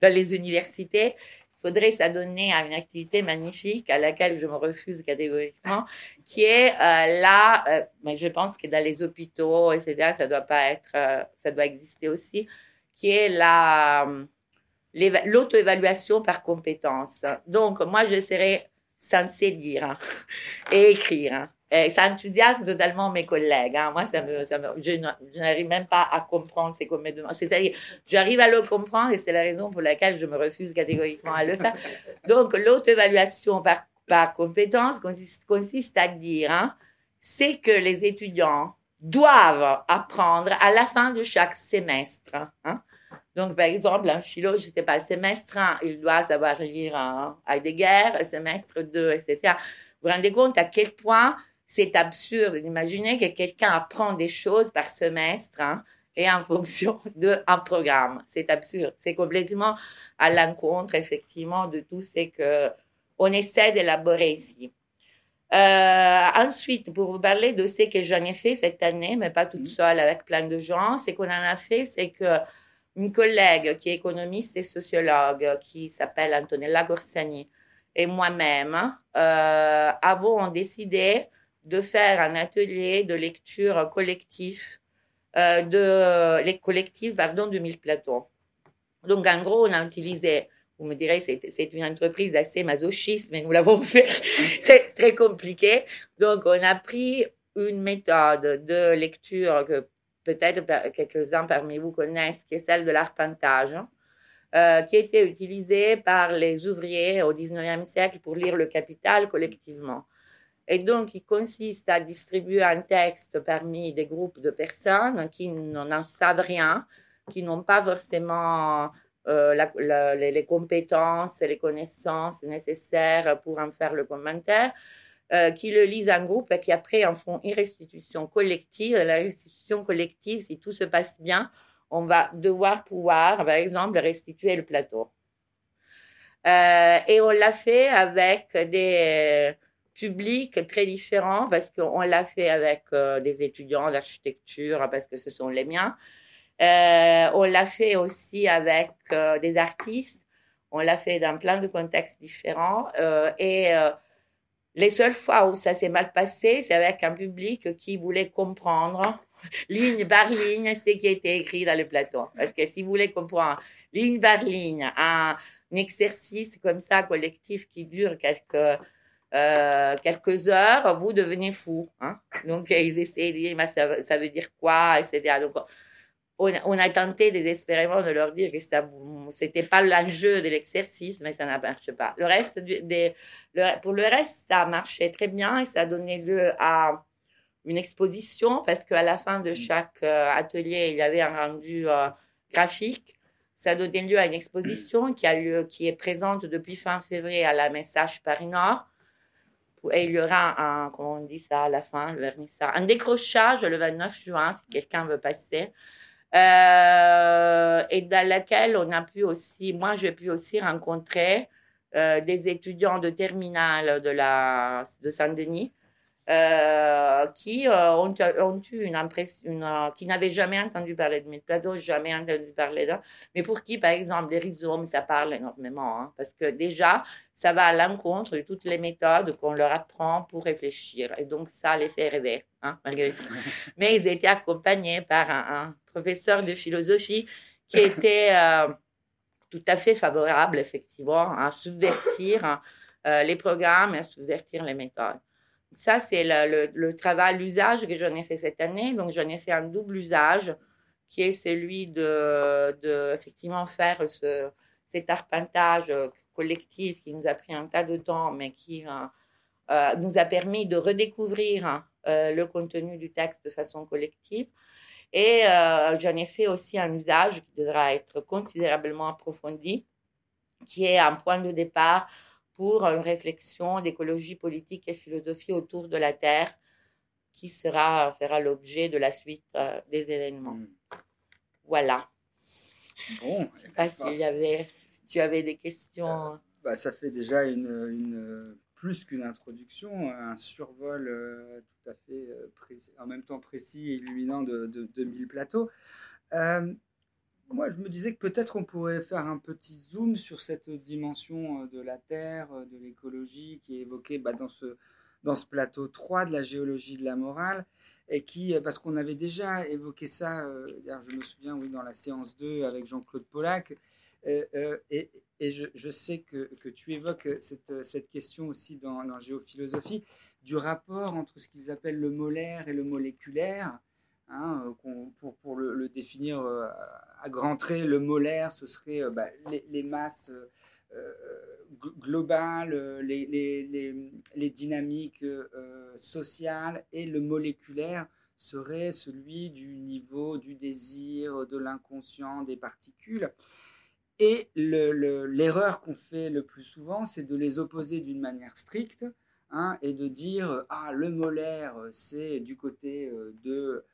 dans les universités, il faudrait s'adonner à une activité magnifique à laquelle je me refuse catégoriquement, qui est euh, là, mais je pense que dans les hôpitaux, etc., ça doit pas être, ça doit exister aussi, qui est la l'auto-évaluation par compétence. Donc, moi, je serais censée dire et écrire et ça enthousiasme totalement mes collègues. Hein. Moi, ça me, ça me, je, n'arrive même pas à comprendre ce qu'on me demande. C'est-à-dire, j'arrive à le comprendre et c'est la raison pour laquelle je me refuse catégoriquement à le faire. *laughs* Donc, l'auto-évaluation par, par compétence consiste, consiste à dire, hein, c'est que les étudiants doivent apprendre à la fin de chaque semestre. Hein. Donc, par exemple, un philo, je ne sais pas, semestre 1, il doit savoir lire Heidegger, semestre 2, etc. Vous vous rendez compte à quel point c'est absurde d'imaginer que quelqu'un apprend des choses par semestre hein, et en *laughs* fonction d'un programme. C'est absurde. C'est complètement à l'encontre, effectivement, de tout ce que on essaie d'élaborer ici. Euh, ensuite, pour vous parler de ce que j'en ai fait cette année, mais pas toute mhm. seule, avec plein de gens, ce qu'on en a fait, c'est que une collègue qui est économiste et sociologue, qui s'appelle Antonella Gorsani, et moi-même euh, avons décidé de faire un atelier de lecture collectif, euh, de, les collectifs, pardon, de mille plateaux. Donc, en gros, on a utilisé, vous me direz, c'est une entreprise assez masochiste, mais nous l'avons *laughs* fait, c'est très compliqué. Donc, on a pris une méthode de lecture que peut-être quelques-uns parmi vous connaissent, qui est celle de l'arpentage, euh, qui été utilisée par les ouvriers au 19e siècle pour lire le capital collectivement. Et donc, il consiste à distribuer un texte parmi des groupes de personnes qui n'en savent rien, qui n'ont pas forcément euh, les, compétences et les connaissances nécessaires pour en faire le commentaire, euh, qui le lisent en groupe et qui après en font une restitution collective. La restitution collective, si tout se passe bien, on va devoir pouvoir, par exemple, restituer le plateau. Euh, et on l'a fait avec des publics très différents parce qu'on l'a fait avec des étudiants d'architecture parce que ce sont les miens. on l'a fait aussi avec des artistes. On l'a fait dans plein de contextes différents. et les seules fois où ça s'est mal passé, c'est avec un public qui voulait comprendre *laughs* ligne par ligne ce qui était écrit dans le plateau. Parce que si vous voulez comprendre ligne par ligne un, exercice comme ça collectif qui dure quelques euh, quelques heures, vous devenez fou. Hein? Donc, ils essaient de dire, mais ça, ça veut dire quoi, etc. Donc, on, a tenté désespérément de leur dire que ce n'était pas l'enjeu de l'exercice, mais ça ne marche pas. Le reste des, pour le reste, ça marchait très bien et ça a donné lieu à une exposition parce qu'à la fin de mm. chaque euh, atelier, il y avait un rendu euh, graphique. Ça a donné lieu à une exposition qui, a lieu, qui est présente depuis fin février à la Message Paris Nord. Et il y aura un, comment on dit ça à la fin, le vernissage, un décrochage le 29 juin si quelqu'un veut passer. Euh, et dans laquelle on a pu aussi, moi j'ai pu aussi rencontrer euh, des étudiants de terminale de, de Saint-Denis euh, qui ont, ont, eu une impression, qui n'avaient jamais entendu parler de Milplado, jamais entendu parler d'un, mais pour qui, par exemple, les rhizomes, ça parle énormément, hein, parce que déjà, ça va à l'encontre de toutes les méthodes qu'on leur apprend pour réfléchir, et donc ça les fait rêver, hein, malgré tout. *laughs* Mais ils étaient accompagnés par un professeur de philosophie qui était euh, tout à fait favorable, effectivement, à subvertir euh, les programmes et à subvertir les méthodes. Ça, c'est le, travail, l'usage que j'en ai fait cette année. Donc, j'en ai fait un double usage qui est celui de, effectivement faire ce, cet arpentage collectif qui nous a pris un tas de temps, mais qui euh, nous a permis de redécouvrir le contenu du texte de façon collective. Et euh, j'en ai fait aussi un usage qui devra être considérablement approfondi, qui est un point de départ pour une réflexion d'écologie politique et philosophie autour de la Terre, qui sera, fera l'objet de la suite euh, des événements. Hmm. Voilà. Bon, Je ne sais pas s'il y avait, si tu avais des questions. bah, ça fait déjà une, une plus qu'une introduction, un survol euh, tout à fait euh, précis, en même temps précis et illuminant de, de, 2000 plateaux. Euh, moi, je me disais que peut-être on pourrait faire un petit zoom sur cette dimension de la Terre, de l'écologie qui est évoquée bah, dans, ce, dans plateau 3 de la géologie de la morale, et qui, parce qu'on avait déjà évoqué ça, je me souviens, oui, dans la séance 2 avec Jean-Claude Pollack, et, je, sais que, tu évoques cette, cette question aussi dans, la géophilosophie, du rapport entre ce qu'ils appellent le molaire et le moléculaire. Hein, pour, pour le, définir euh, à grands traits, le molaire, ce serait euh, bah, les, masses euh, globales, les, les, les dynamiques sociales, et le moléculaire serait celui du niveau du désir, de l'inconscient, des particules. Et l'erreur qu'on fait le plus souvent, c'est de les opposer d'une manière stricte hein, et de dire ah le molaire c'est du côté euh, de euh,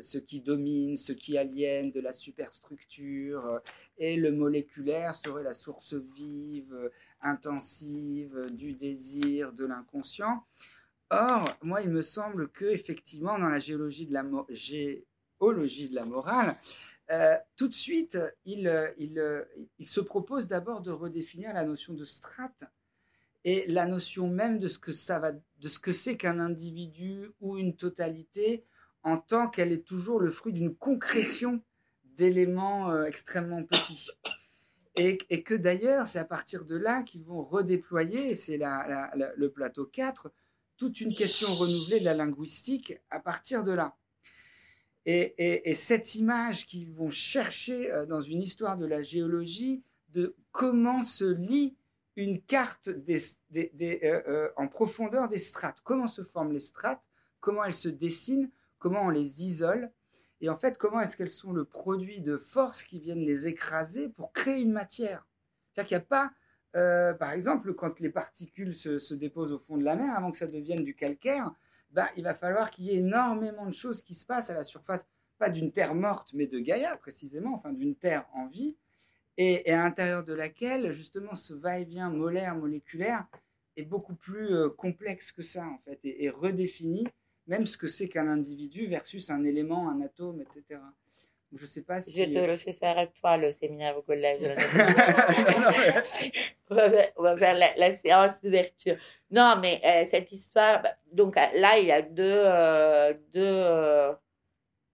ce qui domine, ce qui aliène, de la superstructure, et le moléculaire serait la source vive, intensive du désir, de l'inconscient. Or, moi, il me semble que effectivement, dans la géologie de la, morale, euh, tout de suite, il, euh, euh, se propose d'abord de redéfinir la notion de strate et la notion même de ce que c'est qu'un individu ou une totalité en tant qu'elle est toujours le fruit d'une concrétion d'éléments extrêmement petits. Et, que d'ailleurs, c'est à partir de là qu'ils vont redéployer, c'est le plateau 4, toute une question renouvelée de la linguistique à partir de là. Et, cette image qu'ils vont chercher euh, dans une histoire de la géologie, de comment se lit une carte euh, euh, en profondeur des strates, comment se forment les strates, comment elles se dessinent, comment on les isole, et en fait comment est-ce qu'elles sont le produit de forces qui viennent les écraser pour créer une matière. C'est-à-dire qu'il n'y a pas, par exemple, quand les particules se, se, déposent au fond de la mer, avant que ça devienne du calcaire, bah, il va falloir qu'il y ait énormément de choses qui se passent à la surface, pas d'une terre morte, mais de Gaïa précisément, enfin d'une terre en vie. et, à l'intérieur de laquelle, justement, ce va-et-vient molaire, moléculaire, est beaucoup plus euh, complexe que ça, en fait, et, redéfinit même ce que c'est qu'un individu versus un élément, un atome, etc. Je sais pas si... Je te le fais faire à toi, le séminaire au collège. *laughs* on va faire la, séance d'ouverture. Non, mais euh, cette histoire, bah, donc là, il y a deux, euh, deux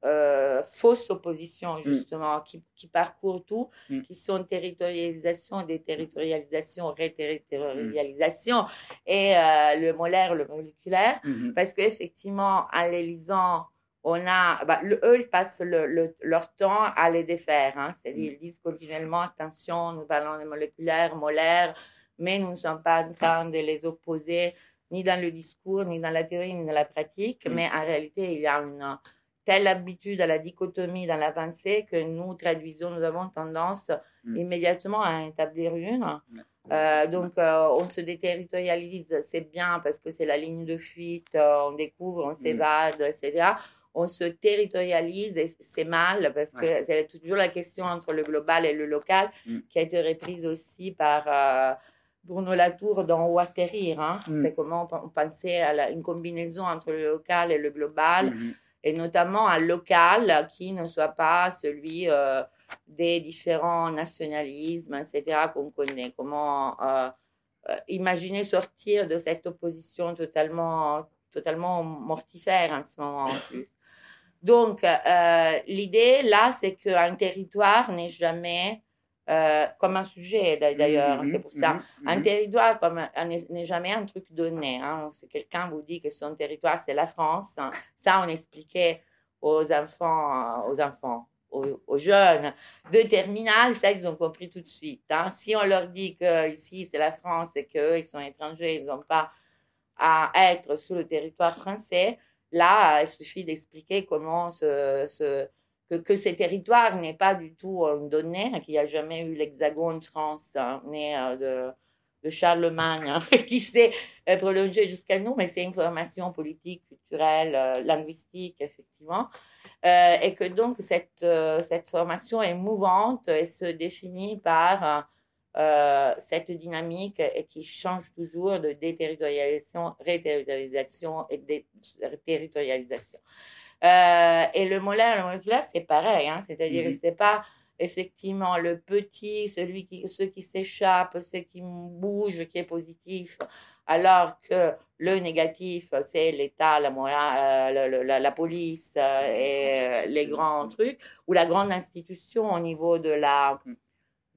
euh, fausses oppositions, mm. justement, qui, qui, parcourent tout, mm. qui sont territorialisation, déterritorialisation, réterritorialisation, et euh, le molaire, le moléculaire, mm-hmm. parce qu'effectivement, en les lisant, on a, bah, eux, ils passent le, leur temps à les défaire, hein, c'est-à-dire, mm. ils disent continuellement, attention, nous parlons de moléculaire, molaire, mais nous ne sommes pas en train de les opposer, ni dans le discours, ni dans la théorie, ni dans la pratique, mais en réalité, il y a une telle habitude à la dichotomie dans la pensée que nous traduisons, nous avons tendance mm. immédiatement à établir une. Euh, donc, euh, on se déterritorialise, c'est bien parce que c'est la ligne de fuite, euh, on découvre, on mm. s'évade, etc. On se territorialise et c'est mal parce que c'est toujours la question entre le global et le local mm. qui a été reprise aussi par Bruno Latour dans Où atterrir. Hein. C'est comment on pensait à une combinaison entre le local et le global. Et notamment un local qui ne soit pas celui euh, des différents nationalismes, etc., qu'on connaît. Comment euh, euh, imaginer sortir de cette opposition totalement, totalement mortifère en ce moment en plus. Donc, l'idée là, c'est qu'un territoire n'est jamais euh, comme un sujet d'ailleurs, c'est pour ça. Un territoire comme n'est jamais un truc donné. Hein. Si quelqu'un vous dit que son territoire c'est la France, ça on expliquait aux enfants, aux enfants, aux, jeunes de terminale, ça ils ont compris tout de suite. Hein. Si on leur dit que ici c'est la France et qu'eux ils sont étrangers, ils n'ont pas à être sur le territoire français, là il suffit d'expliquer comment ce, ce que, ces territoires n'est pas du tout une donnée, hein, qu'il n'y a jamais eu l'hexagone France, hein, né euh, de, Charlemagne, hein, *laughs* qui s'est euh, prolongé jusqu'à nous, mais c'est une formation politique, culturelle, euh, linguistique, effectivement. et que donc cette, cette formation est mouvante et se définit par cette dynamique et qui change toujours de déterritorialisation, réterritorialisation et déterritorialisation. Euh, et le molaire, le moléculaire, c'est pareil. Hein, C'est-à-dire, mmh. c'est pas effectivement le petit, celui qui, ceux qui s'échappent, ceux qui bougent, qui est positif, alors que le négatif, c'est l'État, la, euh, la, la, police euh, et les grands trucs, ou la grande institution au niveau de la, mmh.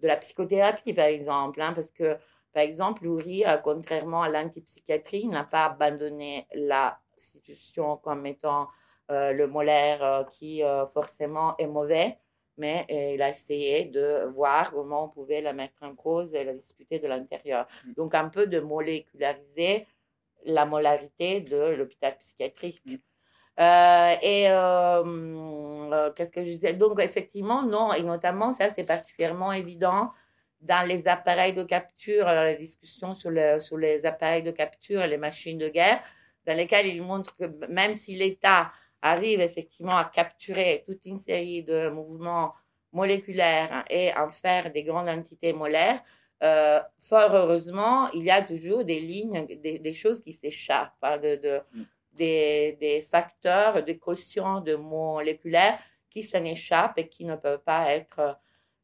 de la psychothérapie, par exemple. Hein, parce que, par exemple, Loury, contrairement à l'antipsychiatrie, n'a pas abandonné l'institution comme étant le molaire euh, qui euh, forcément est mauvais, mais il a essayé de voir comment on pouvait la mettre en cause et la discuter de l'intérieur. Mm. Donc un peu de moléculariser la molarité de l'hôpital psychiatrique. Mm. et qu'est-ce que je disais? Donc, effectivement, non, et notamment, ça, c'est particulièrement évident dans les appareils de capture, la discussion sur, le, sur les appareils de capture et les machines de guerre, dans lesquels il montre que même si l'État arrive effectivement à capturer toute une série de mouvements moléculaires et en faire des grandes entités molaires, euh, fort heureusement, il y a toujours des lignes, des, choses qui s'échappent, hein, de, mm. des, des, facteurs de quotient de moléculaires qui s'en échappent et qui ne peuvent pas être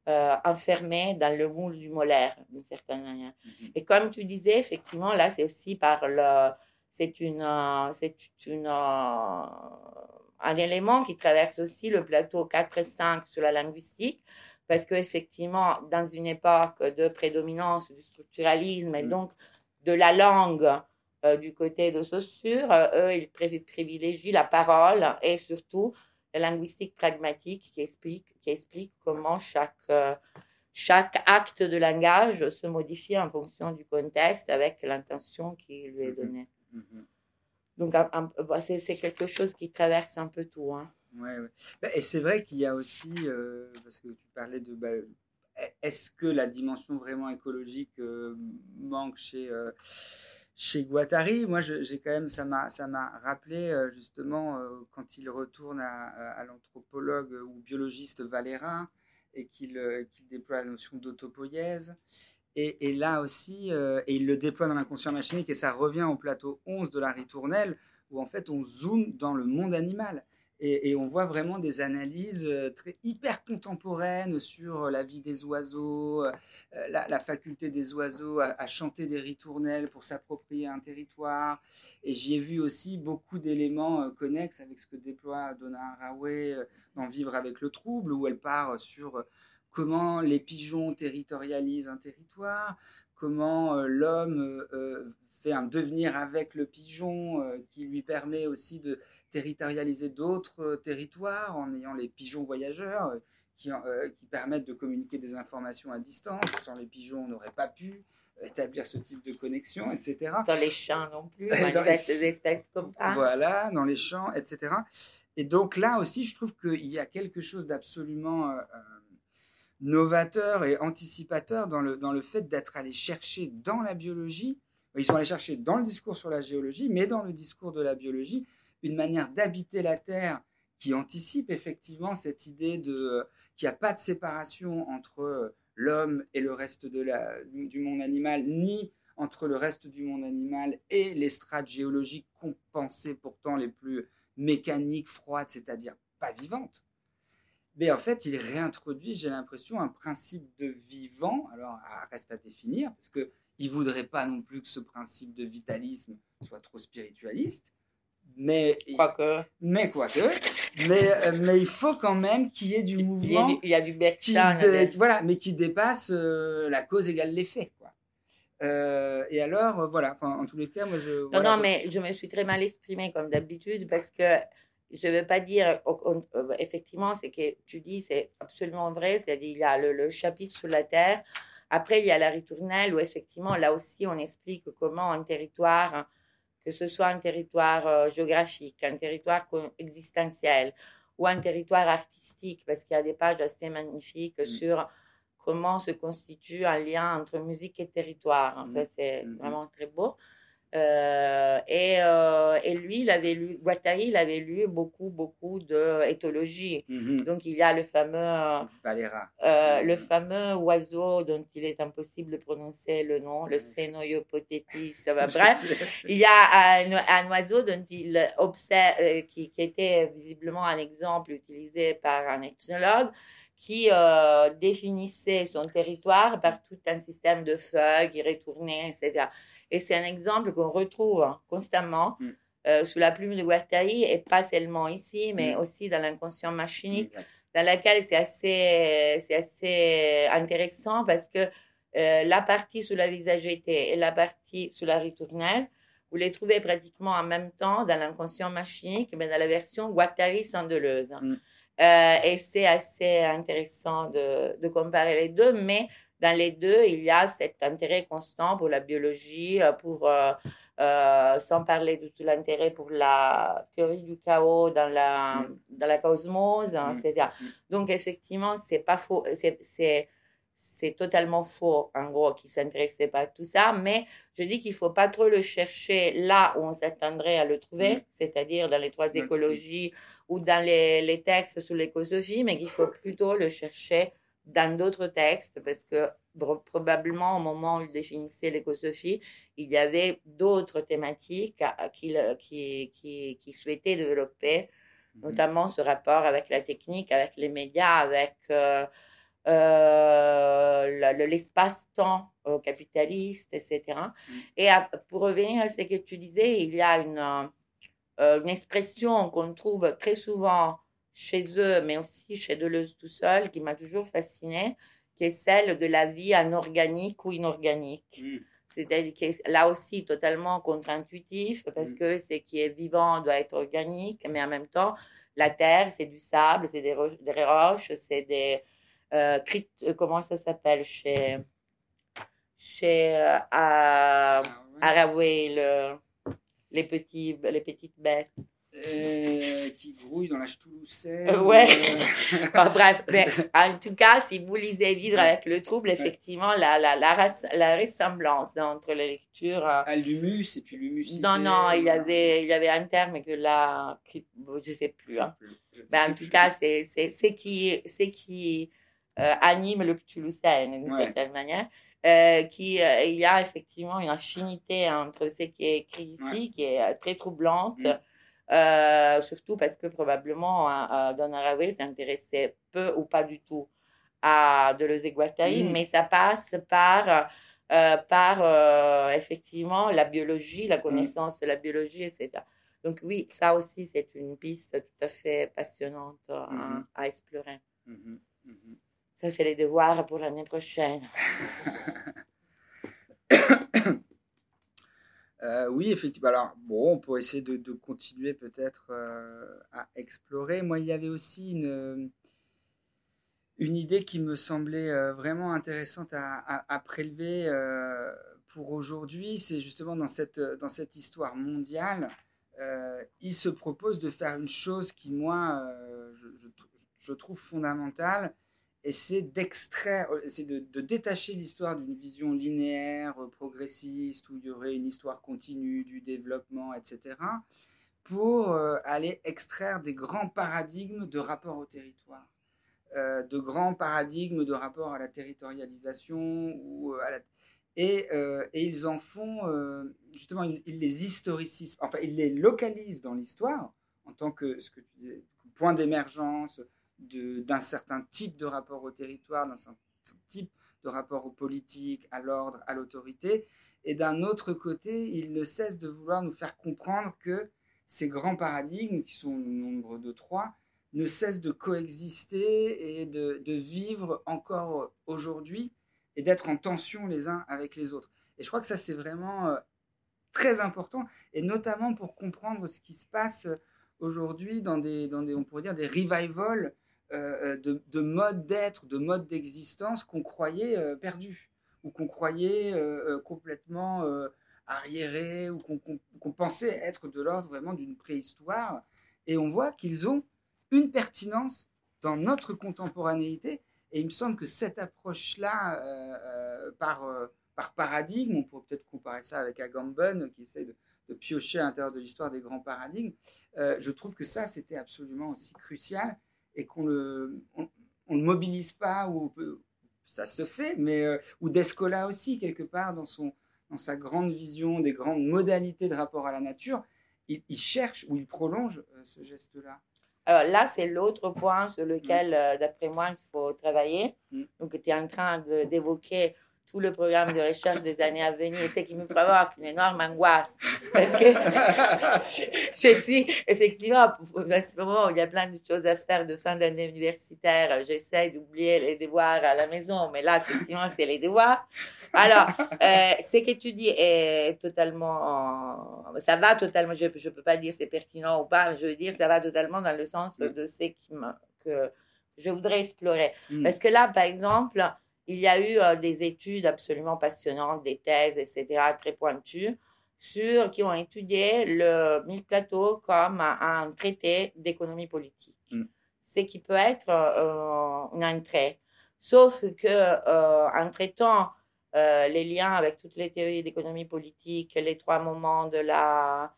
euh, enfermés dans le moule du molaire, d'une certaine manière. Mm-hmm. Et comme tu disais, effectivement, là, c'est aussi par le c'est une, c'est une, un élément qui traverse aussi le plateau 4 et 5 sur la linguistique, parce qu'effectivement, dans une époque de prédominance du structuralisme et mm. donc de la langue euh, du côté de Saussure, eux, ils privilégient la parole et surtout la linguistique pragmatique qui explique, qui explique comment chaque, chaque acte de langage se modifie en fonction du contexte avec l'intention qui lui est mm-hmm. donnée. Mhm. Donc, bah, c'est quelque chose qui traverse un peu tout. Hein. Ouais, bah, Et c'est vrai qu'il y a aussi, euh, parce que tu parlais de, bah, est-ce que la dimension vraiment écologique euh, manque chez, euh, chez Guattari? Moi, j'ai quand même, ça m'a rappelé justement quand il retourne à, l'anthropologue ou biologiste Valérin et qu'il déploie la notion d'autopoïèse. Et, là aussi, et il le déploie dans l'inconscient machinique, et ça revient au plateau 11 de la ritournelle, où en fait on zoome dans le monde animal. Et, on voit vraiment des analyses euh, très hyper contemporaines sur la vie des oiseaux, euh, la, faculté des oiseaux à, chanter des ritournelles pour s'approprier un territoire. Et j'y ai vu aussi beaucoup d'éléments euh, connexes avec ce que déploie Donna Haraway dans Vivre avec le trouble, où elle part sur comment les pigeons territorialisent un territoire, comment l'homme fait un devenir avec le pigeon qui lui permet aussi de territorialiser d'autres euh, territoires en ayant les pigeons voyageurs euh, qui, euh, qui, permettent de communiquer des informations à distance. Sans les pigeons, on n'aurait pas pu établir ce type de connexion, etc. Dans les champs non plus, *laughs* dans les... des espèces comme ça. Voilà, dans les champs, etc. Et donc là aussi, je trouve qu'il y a quelque chose d'absolument novateur et anticipateur dans le, dans le fait d'être allé chercher dans la biologie, ils sont allés chercher dans le discours sur la géologie, mais dans le discours de la biologie, une manière d'habiter la Terre qui anticipe effectivement cette idée de qu'il n'y a pas de séparation entre l'homme et le reste de la, du monde animal, ni entre le reste du monde animal et les strates géologiques pensait pourtant les plus mécaniques, froides, c'est-à-dire pas vivantes. Mais en fait, il réintroduit, j'ai l'impression, un principe de vivant. Alors, reste à définir, parce qu'il ne voudrait pas non plus que ce principe de vitalisme soit trop spiritualiste. Mais, quoique. Mais quoique. mais, euh, mais il faut quand même qu'il y ait du mouvement. Il y a du, il qui Voilà, mais qui dépasse euh, la cause égale l'effet. Quoi. Euh, et alors, voilà, en tous les cas, moi je. Non, non, mais je me suis très mal exprimée comme d'habitude parce que je ne veux pas dire. Effectivement, c'est que tu dis, c'est absolument vrai. C'est-à-dire, il y a le, le, chapitre sur la Terre. Après, il y a la ritournelle où effectivement, là aussi, on explique comment un territoire que ce soit un territoire euh, géographique, un territoire existentiel ou un territoire artistique, parce qu'il y a des pages assez magnifiques mm. sur comment se constitue un lien entre musique et territoire. Ça, mm. c'est mm, vraiment très beau. Euh, et, euh, et, lui, il avait lu, Guattari, il avait lu beaucoup, beaucoup d'éthologie. Mm-hmm. Donc, il y a le fameux, euh, le fameux oiseau dont il est impossible de prononcer le nom, le Cénoiopotétis. *laughs* Bref, il y a un, un, oiseau dont il observe, qui, qui était visiblement un exemple utilisé par un ethnologue qui euh, définissait son territoire par tout un système de feuilles qui retournaient, etc. Et c'est un exemple qu'on retrouve constamment mm. euh, sous la plume de Guattari, et pas seulement ici, mais mm. aussi dans l'inconscient machinique, dans laquelle c'est assez, c'est assez intéressant parce que euh, la partie sous la visagété et la partie sous la ritournelle, vous les trouvez pratiquement en même temps dans l'inconscient machinique, mais dans la version Guattari-Sandeleuse. Euh, et c'est assez intéressant de, de, comparer les deux, mais dans les deux, il y a cet intérêt constant pour la biologie, euh, pour, euh, sans parler de tout l'intérêt pour la théorie du chaos dans la, mm. dans la cosmose, etc. Mm. Donc, effectivement, c'est pas faux. C'est c'est totalement faux, en gros, qui ne s'intéressait pas à tout ça. Mais je dis qu'il ne faut pas trop le chercher là où on s'attendrait à le trouver, mm. c'est-à-dire dans les trois écologies ou dans les, les textes sur l'écosophie, mais qu'il faut plutôt le chercher dans d'autres textes, parce que probablement au moment où il définissait l'écosophie, il y avait d'autres thématiques qu'il qui, qui, qui souhaitait développer, mm-hmm. notamment ce rapport avec la technique, avec les médias, avec... Euh, euh, l'espace-temps capitaliste, etc. Mm. Et pour revenir à ce que tu disais, il y a une, euh, une expression qu'on trouve très souvent chez eux, mais aussi chez Deleuze tout seul, qui m'a toujours fascinée, qui est celle de la vie anorganique ou inorganique. Mm. C'est-à-dire que là aussi totalement contre-intuitif, parce mm. que ce qui est vivant doit être organique, mais en même temps, la terre, c'est du sable, c'est des, des roches, c'est des, euh, euh, comment ça s'appelle chez, chez euh, à, le, les, petits, les petites bêtes. qui grouillent dans la Toulousaine. ouais. *laughs* bref, mais en tout cas, si vous lisez Vivre avec le trouble, effectivement, la, la, la, la ressemblance entre les lectures. À l'humus et puis l'humus. Non, non, il y, avait, il y avait un terme que là, je ne sais plus. Hein. Mais en tout cas, c'est qui, qui anime le Cthulhucène d'une certaine manière. Euh, qui il y a effectivement une affinité entre ce qui est écrit ici, qui est très troublante, mm. surtout parce que probablement Don Haraway s'intéressait peu ou pas du tout à Deleuze-Guattari, mm. mais ça passe par euh, par euh, effectivement la biologie, la mm. connaissance de la biologie, etc. Donc oui, ça aussi, c'est une piste tout à fait passionnante à, mm-hmm. explorer. Ça, c'est les devoirs pour l'année prochaine. *coughs* Euh, oui, effectivement. Alors, bon, on peut essayer de, continuer peut-être à explorer. Moi, il y avait aussi une, une idée qui me semblait euh, vraiment intéressante à, prélever euh, pour aujourd'hui, c'est justement dans cette, dans cette histoire mondiale, euh, il se propose de faire une chose qui, moi, je, trouve fondamentale, et c'est d'extraire, c'est de, détacher l'histoire d'une vision linéaire, progressiste, où il y aurait une histoire continue du développement, etc., pour aller extraire des grands paradigmes de rapport au territoire. Euh, de grands paradigmes de rapport à la territorialisation euh. Et, euh, ils en font, justement, ils, les historicisent, enfin, ils les localisent dans l'histoire en tant que, point d'émergence d'un certain type de rapport au territoire, d'un certain type de rapport aux politiques, à l'ordre, à l'autorité. Et d'un autre côté, ils ne cessent de vouloir nous faire comprendre que ces grands paradigmes, qui sont au nombre de trois, ne cesse de coexister et de, vivre encore aujourd'hui et d'être en tension les uns avec les autres. Et je crois que ça, c'est vraiment euh, très important, et notamment pour comprendre ce qui se passe aujourd'hui dans des, dans des, on pourrait dire, des revivals de, de modes d'être, de modes d'existence qu'on croyait euh, perdus, ou qu'on croyait complètement arriérés, ou qu'on pensait être de l'ordre vraiment d'une préhistoire. Et on voit qu'ils ont une pertinence dans notre contemporanéité. Et il me semble que cette approche-là, euh, euh, par, euh, par paradigme, on pourrait peut-être comparer ça avec Agamben qui essaie de, piocher à l'intérieur de l'histoire des grands paradigmes, je trouve que ça, c'était absolument aussi crucial et qu'on le, on, le mobilise pas, ou ça se fait, mais ou Descola aussi, quelque part, dans, son, dans sa grande vision des grandes modalités de rapport à la nature, il, il cherche ou il prolonge ce geste-là. Alors là, c'est l'autre point sur lequel, mm. euh, d'après moi, il faut travailler. Mm. Donc, tu es en train d'évoquer tout le programme de recherche des années à venir, ce qui me provoque une énorme angoisse. Parce que *laughs* je, suis, effectivement, à ce moment il y a plein de choses à faire de fin d'année universitaire, j'essaie d'oublier les devoirs à la maison, mais là, effectivement, c'est les devoirs. Alors, euh, ce que tu dis est totalement, ça va totalement, je ne peux pas dire c'est pertinent ou pas, je veux dire, ça va totalement dans le sens mm. de ce qui que je voudrais explorer. Mm. Parce que là, par exemple, il y a eu euh, des études absolument passionnantes, des thèses, etc., très pointues, sur, qui ont étudié le mille plateau comme un, traité d'économie politique. Mm. Ce qui peut être euh, une entrée. Sauf que euh, en traitant euh, les liens avec toutes les théories d'économie politique, les trois moments de la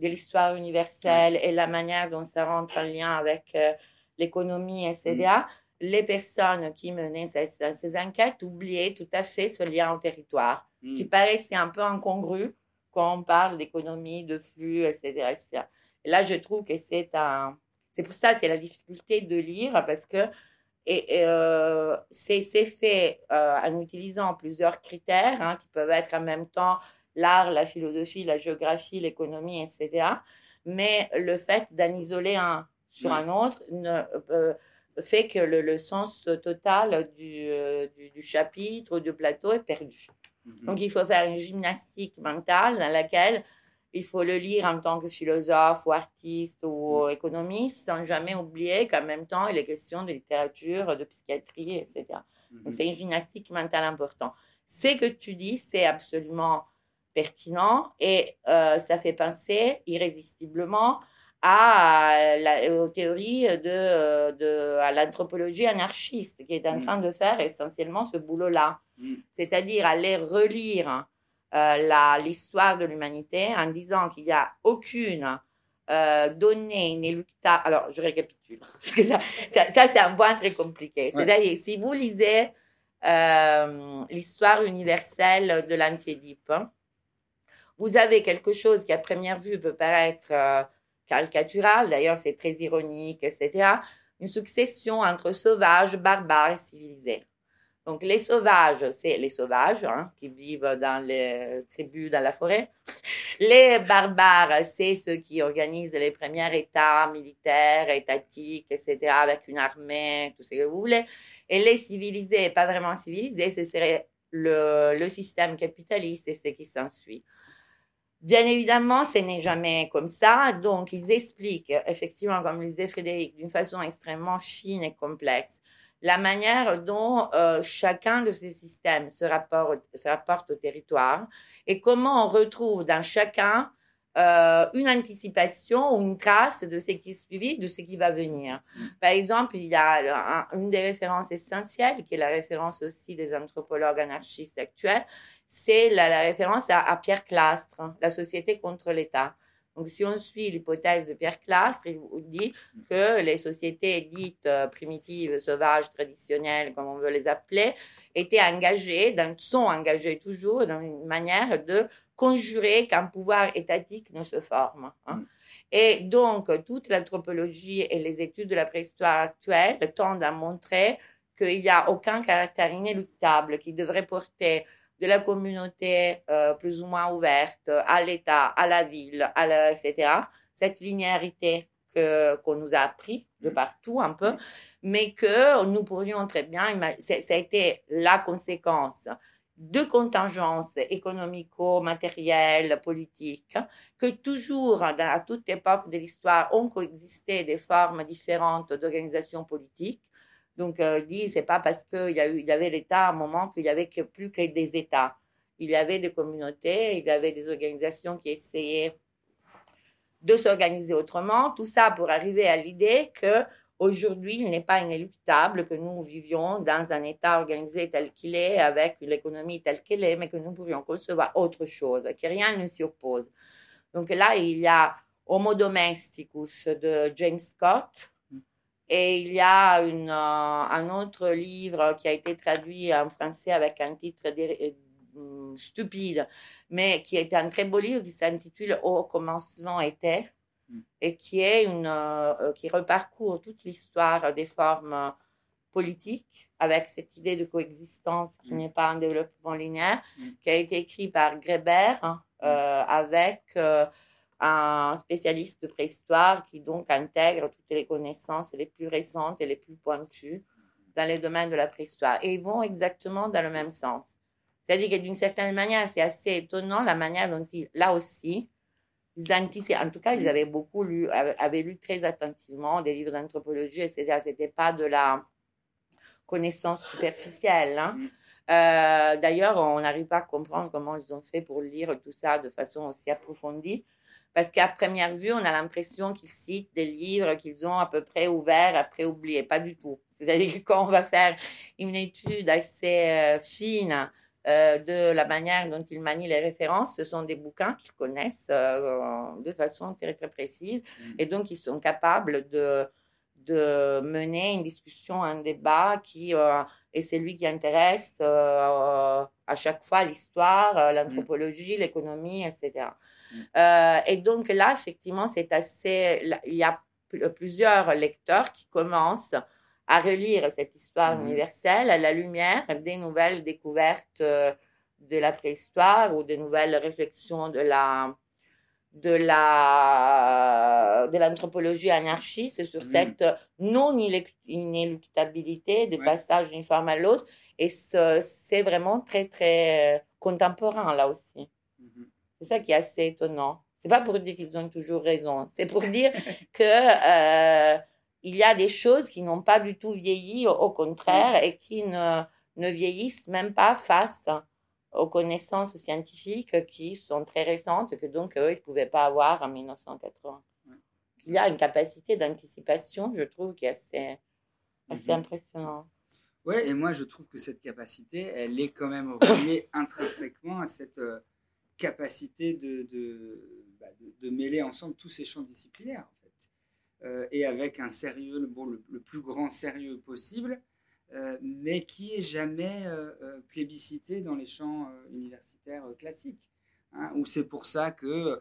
de l'histoire universelle et la manière dont ça rentre en lien avec euh, l'économie, etc. Mm. Les personnes qui menaient ces, enquêtes oubliaient tout à fait ce lien au territoire, mm. qui paraissait un peu incongru quand on parle d'économie, de flux, etc., Et là, je trouve que c'est un... C'est pour ça, c'est la difficulté de lire, parce que et, euh, c'est fait euh, en utilisant plusieurs critères hein, qui peuvent être en même temps l'art, la philosophie, la géographie, l'économie, etc. Mais le fait d'en isoler un sur un autre ne, euh, fait que le, sens total du, du, du, chapitre ou du plateau est perdu. Mm-hmm. Donc il faut faire une gymnastique mentale dans laquelle il faut le lire en tant que philosophe ou artiste ou mm. économiste sans jamais oublier qu'en même temps, il est question de littérature, de psychiatrie, etc. Donc, mm-hmm. c'est une gymnastique mentale importante. Ce que tu dis, c'est absolument pertinent et euh, ça fait penser irrésistiblement à la, aux théories de, de à l'anthropologie anarchiste qui est en mm. train de faire essentiellement ce boulot-là. Mm. C'est-à-dire aller relire euh, l'histoire de l'humanité en disant qu'il n'y a aucune euh, donner inéluctable. Alors, je récapitule, *laughs* parce que ça, ça, c'est un point très compliqué. C'est-à-dire, si vous lisez euh, l'histoire universelle de l'anti-Édipe, hein, vous avez quelque chose qui, à première vue, peut paraître euh, caricatural, d'ailleurs, c'est très ironique, etc. Une succession entre sauvages, barbares et civilisés. Donc les sauvages, c'est les sauvages hein, qui vivent dans les tribus, dans la forêt. Les barbares, c'est ceux qui organisent les premiers États militaires, étatiques, etc., avec une armée, tout ce que vous voulez. Et les civilisés, pas vraiment civilisés, ce serait le, le système capitaliste et ce qui s'ensuit. Bien évidemment, ce n'est jamais comme ça. Donc, ils expliquent, effectivement, comme le disait Frédéric, d'une façon extrêmement fine et complexe la manière dont euh, chacun de ces systèmes se rapporte, au territoire et comment on retrouve dans chacun euh, une anticipation ou une trace de ce qui est suivi, de ce qui va venir. Par exemple, il y a une des références essentielles, qui est la référence aussi des anthropologues anarchistes actuels, c'est la, référence à, à Pierre Clastre, La société contre l'État. Donc, si on suit l'hypothèse de Pierre Clastre, il vous dit que les sociétés dites euh, primitives, sauvages, traditionnelles, comme on veut les appeler, étaient engagées, sont engagées toujours dans une manière de conjurer qu'un pouvoir étatique ne se forme. Hein. Mm. Et donc, toute l'anthropologie et les études de la préhistoire actuelle tendent à montrer qu'il n'y a aucun caractère inéluctable qui devrait porter de la communauté euh, plus ou moins ouverte à l'État, à la ville, à la, etc. Cette linéarité que qu'on nous a appris de mm. partout un peu, mm. mais que nous pourrions très bien, ça a été la conséquence de contingences économico-matérielles, politiques, que toujours, à toute époque de l'histoire, ont coexisté des formes différentes d'organisation politique donc, euh, il dit, c'est pas parce qu'il y, y avait l'État à un moment qu'il y avait plus que des États. Il y avait des communautés, il y avait des organisations qui essayaient de s'organiser autrement. Tout ça pour arriver à l'idée que aujourd'hui, il n'est pas inéluctable que nous vivions dans un État organisé tel qu'il est, avec l'économie telle qu'elle est, mais que nous pourrions concevoir autre chose, que rien ne s'y oppose. Donc là, il y a Homo Domesticus de James Scott, et il y a une, euh, un autre livre qui a été traduit en français avec un titre euh, stupide, mais qui est un très beau livre qui s'intitule Au commencement était mm. et qui est une euh, qui reparcourt toute l'histoire des formes politiques avec cette idée de coexistence qui mm. n'est pas un développement linéaire, mm. qui a été écrit par Greber avec un spécialiste de préhistoire qui donc intègre toutes les connaissances les plus récentes et les plus pointues dans les domaines de la préhistoire. Et ils vont exactement dans le même sens. C'est-à-dire que d'une certaine manière, c'est assez étonnant la manière dont ils, là aussi, ils anticipaient, en tout cas, ils avaient beaucoup lu, avaient lu très attentivement des livres d'anthropologie, etc. C'était pas de la connaissance superficielle. Hein. Euh, d'ailleurs, on n'arrive pas à comprendre comment ils ont fait pour lire tout ça de façon aussi approfondie. Parce qu'à première vue, on a l'impression qu'ils citent des livres qu'ils ont à peu près ouverts, après oubliés. Pas du tout. *laughs* C'est-à-dire que quand on va faire une étude assez euh, fine euh, de la manière dont ils manient les références, ce sont des bouquins qu'ils connaissent euh, de façon très, très précise. Mmh. Et donc, ils sont capables de, de mener une discussion, un débat qui est celui qui intéresse à chaque fois l'histoire, l'anthropologie, l'économie, etc. Euh, et donc là, effectivement, c'est assez. Il y a plusieurs lecteurs qui commencent à relire cette histoire mhm. universelle à la lumière des nouvelles découvertes euh, de la préhistoire ou des nouvelles réflexions de la de la de l'anthropologie anarchiste sur mhm. cette non inéluctabilité de passage d'une forme à l'autre et c'est vraiment très très contemporain là aussi. C'est ça qui est assez étonnant. C'est pas pour dire qu'ils ont toujours raison. C'est pour dire *laughs* que euh, il y a des choses qui n'ont pas du tout vieilli, au, contraire, et qui ne, ne vieillissent même pas face aux connaissances scientifiques qui sont très récentes, que donc eux, ils ne pouvaient pas avoir en 1980. Il y a une capacité d'anticipation, je trouve, qui est assez, assez mhm. impressionnante. Oui, et moi, je trouve que cette capacité, elle est quand même reliée intrinsèquement à cette. Euh, capacité de, bah, de, mêler ensemble tous ces champs disciplinaires, en fait. et avec un sérieux, bon, le, plus grand sérieux possible, mais qui est jamais plébiscité dans les champs universitaires classiques. Hein, où c'est pour ça que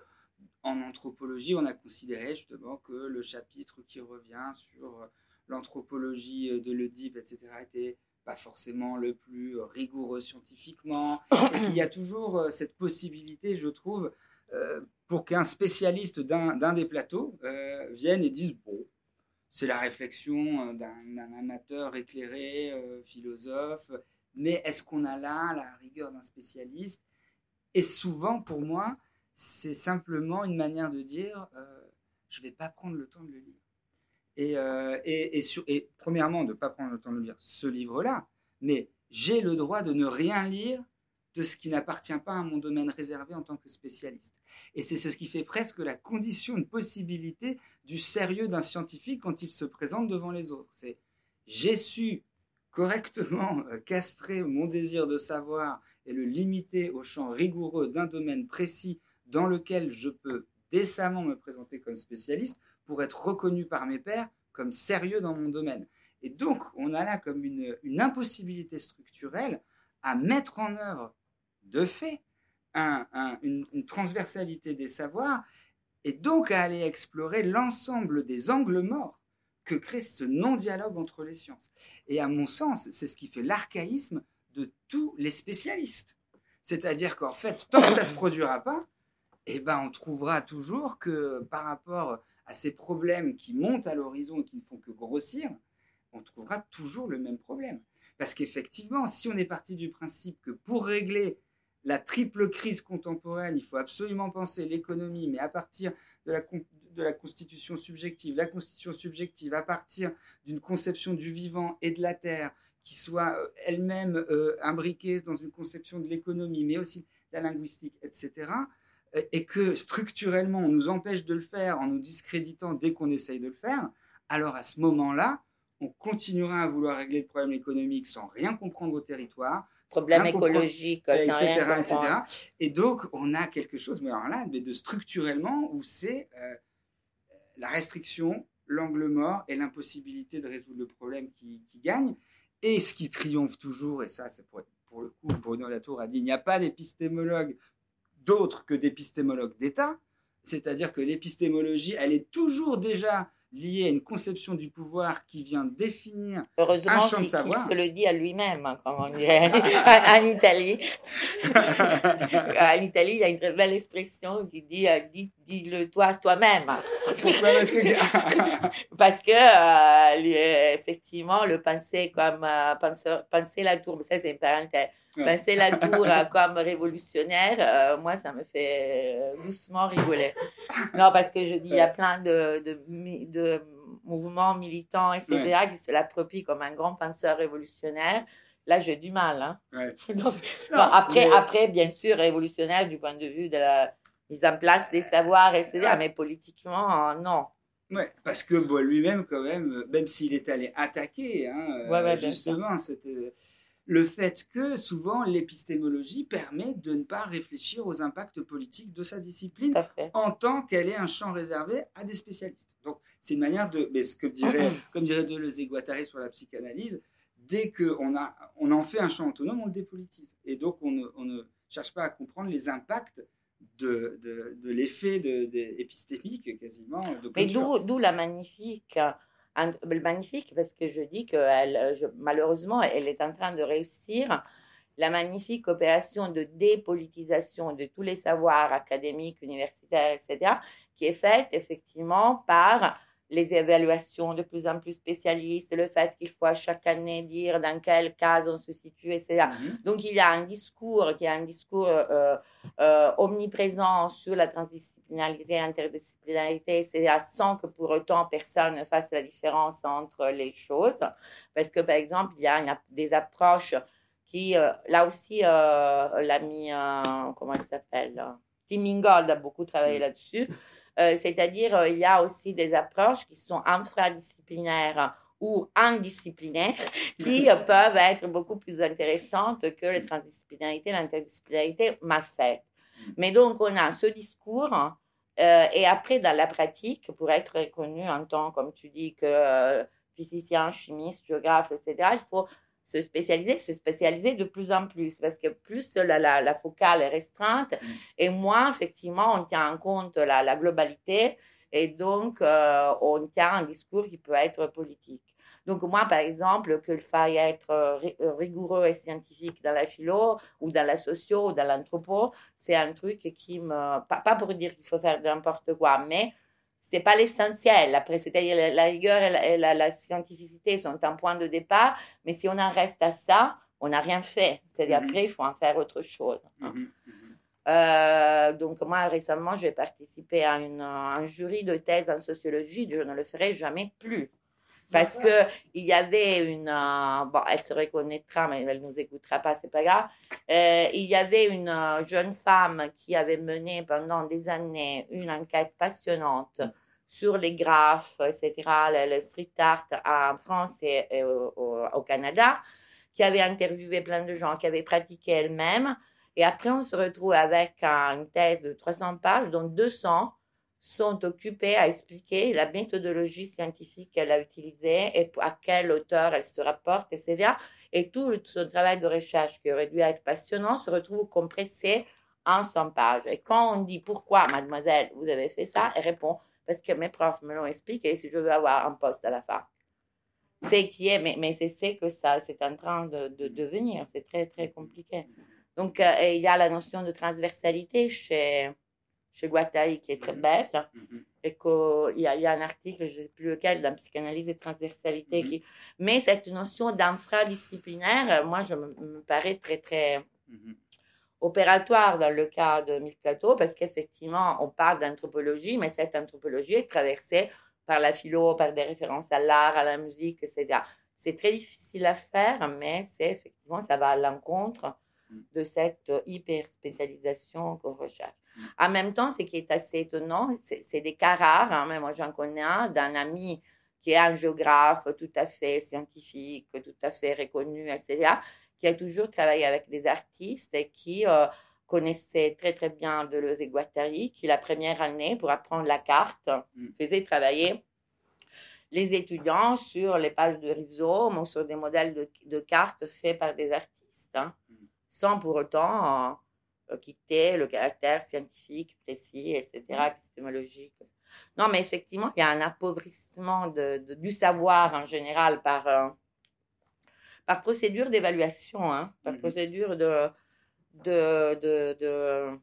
en anthropologie, on a considéré justement que le chapitre qui revient sur l'anthropologie de l'Oedipe, etc., était pas forcément le plus rigoureux scientifiquement. *coughs* il y a toujours euh, cette possibilité, je trouve, euh, pour qu'un spécialiste d'un des plateaux euh, vienne et dise bon, c'est la réflexion d'un amateur éclairé, philosophe, mais est-ce qu'on a là la rigueur d'un spécialiste? Et souvent, pour moi, c'est simplement une manière de dire je ne vais pas prendre le temps de le lire. Euh, et, premièrement, de ne pas prendre le temps de lire ce livre-là, mais j'ai le droit de ne rien lire de ce qui n'appartient pas à mon domaine réservé en tant que spécialiste. Et c'est ce qui fait presque la condition de possibilité du sérieux d'un scientifique quand il se présente devant les autres. C'est j'ai su correctement euh, castrer mon désir de savoir et le limiter au champ rigoureux d'un domaine précis dans lequel je peux décemment me présenter comme spécialiste pour être reconnu par mes pairs comme sérieux dans mon domaine. Et donc, on a là comme une, impossibilité structurelle à mettre en œuvre de fait une, transversalité des savoirs et donc à aller explorer l'ensemble des angles morts que crée ce non-dialogue entre les sciences. Et à mon sens, c'est ce qui fait l'archaïsme de tous les spécialistes. C'est-à-dire qu'en fait, tant que ça ne se produira pas, eh ben, on trouvera toujours que par rapport à ces problèmes qui montent à l'horizon et qui ne font que grossir, on trouvera toujours le même problème. Parce qu'effectivement, si on est parti du principe que pour régler la triple crise contemporaine, il faut absolument penser l'économie, mais à partir de la, constitution subjective, la constitution subjective à partir d'une conception du vivant et de la terre qui soit euh, elle-même euh, imbriquée dans une conception de l'économie, mais aussi de la linguistique, etc., et que structurellement on nous empêche de le faire en nous discréditant dès qu'on essaye de le faire, alors à ce moment-là, on continuera à vouloir régler le problème économique sans rien comprendre au territoire. Problème écologique, etc., etc. Et donc, on a quelque chose, mais alors là, de structurellement, où c'est euh, la restriction, l'angle mort et l'impossibilité de résoudre le problème qui, qui, gagne. Et ce qui triomphe toujours, et ça, c'est pour, pour le coup, Bruno Latour a dit, il n'y a pas d'épistémologue d'autres que d'épistémologues d'État, c'est-à-dire que l'épistémologie, elle est toujours déjà liée à une conception du pouvoir qui vient définir Heureusement un champ de savoir. se le dit à lui-même, hein, comme on dirait *laughs* en Italie. en *laughs* Italie, il y a une très belle expression qui dit euh, dis, le toi toi-même. Pourquoi Parce que, *laughs* Parce que euh, effectivement, le penser comme euh, penser, la tour, ça c'est une parenthèse penser la tour comme révolutionnaire, euh, moi, ça me fait euh, doucement rigoler. Non, parce que je dis, il y a plein de, de, de mouvements militants, etc., qui se l'approprient comme un grand penseur révolutionnaire. Là, j'ai du mal. Hein. *laughs* après, après, bien sûr, révolutionnaire du point de vue de la mise en place des savoirs, etc., mais politiquement, non. Oui, parce que bon, lui-même, quand même, même s'il est allé attaquer, hein, ouais, justement, c'était le fait que souvent l'épistémologie permet de ne pas réfléchir aux impacts politiques de sa discipline en tant qu'elle est un champ réservé à des spécialistes. Donc c'est une manière de, mais ce que dirait, *clears throat* comme dirait Deleuze et Guattari sur la psychanalyse, dès qu'on a, on en fait un champ autonome, on le dépolitise. Et donc on ne, cherche pas à comprendre les impacts de, de, l'effet de, épistémique quasiment. De Mais d'où la magnifique magnifique parce que je dis que elle, malheureusement, elle est en train de réussir la magnifique opération de dépolitisation de tous les savoirs académiques, universitaires, etc., qui est faite effectivement par les évaluations de plus en plus spécialistes, le fait qu'il faut à chaque année dire dans quelle case on se situe, etc. Mhm. Donc il y a un discours qui est un discours euh, euh, omniprésent sur la transdisciplinarité, interdisciplinarité, etc., sans que pour autant personne ne fasse la différence entre les choses. Parce que par exemple, il y a des approches qui, euh, là aussi, l'ami, comment il s'appelle Tim Ingold a beaucoup travaillé mhm. là-dessus. Euh, c'est-à-dire, euh, il y a aussi des approches qui sont infradisciplinaires ou indisciplinaires *laughs* qui euh, peuvent être beaucoup plus intéressantes que les transdisciplinarités, l'interdisciplinarité mal faite. Mais donc, on a ce discours Euh, et après, dans la pratique, pour être reconnu en tant, comme tu dis, que physicien, chimiste, géographe, etc., il faut se spécialiser, se spécialiser de plus en plus, parce que plus la, la, la focale est restreinte, mm. et moins, effectivement, on tient en compte la, la globalité, et donc euh, on tient un discours qui peut être politique. Donc moi, par exemple, qu'il faille être euh, euh, rigoureux et scientifique dans la philo ou dans la socio ou dans l'anthropo, c'est un truc qui me... Pas, pour dire qu'il faut faire n'importe quoi, mais c'est pas l'essentiel. Après, c'est-à-dire la, rigueur et, la, scientificité sont un point de départ, mais si on en reste à ça, on n'a rien fait. C'est-à-dire mm-hmm. après, il faut en faire autre chose. Mm-hmm. Mm-hmm. Euh, donc moi, récemment, j'ai participé à un jury de thèse en sociologie. Je ne le ferai jamais plus. Parce que il y avait une, euh, bon, elle se reconnaîtra, mais elle nous écoutera pas, c'est pas grave. Euh, il y avait une jeune femme qui avait mené pendant des années une enquête passionnante sur les graphes, etc., le, street art en France et, au, Canada, qui avait interviewé plein de gens qui avaient pratiqué elle-même. Et après, on se retrouve avec une thèse de 300 pages, dont 200 sont occupés à expliquer la méthodologie scientifique qu'elle a utilisée et à quel auteur elle se rapporte, etc. Et tout son travail de recherche qui aurait dû être passionnant se retrouve compressé en 100 pages. Et quand on dit pourquoi, mademoiselle, vous avez fait ça, elle répond parce que mes profs me l'ont expliqué si je veux avoir un poste à la fin. C'est qui est, mais, mais c'est que ça, c'est en train de, de devenir, c'est très, très compliqué. Donc, euh, il y a la notion de transversalité chez, chez Guattari qui est très mhm. belle. Mhm. Et qu'il y, a, y a un article, je ne sais plus lequel, dans Psychanalyse et Transversalité. Mhm. Qui... Mais cette notion d'infradisciplinaire, moi, je me, paraît très, très opératoire dans le cas de Mille Plateau, parce qu'effectivement, on parle d'anthropologie, mais cette anthropologie est traversée par la philo, par des références à l'art, à la musique, etc. C'est très difficile à faire, mais c'est effectivement, ça va à l'encontre de cette hyper spécialisation qu'on recherche. En même temps, ce qui est assez étonnant, c'est des cas rares, hein, mais moi j'en connais un d'un ami qui est un géographe tout à fait scientifique, tout à fait reconnu, etc., qui a toujours travaillé avec des artistes et qui euh, connaissait très très bien Deleuze et Guattari, qui la première année, pour apprendre la carte, mm. faisait travailler les étudiants sur les pages de rhizome ou sur des modèles de, cartes faits par des artistes, hein, mm. sans pour autant euh, quitter le caractère scientifique précis, etc., mm. épistémologique. Non, mais effectivement, il y a un appauvrissement de, du savoir en général par, euh, par procédure d'évaluation, hein, par mm-hmm. procédure de, de, de,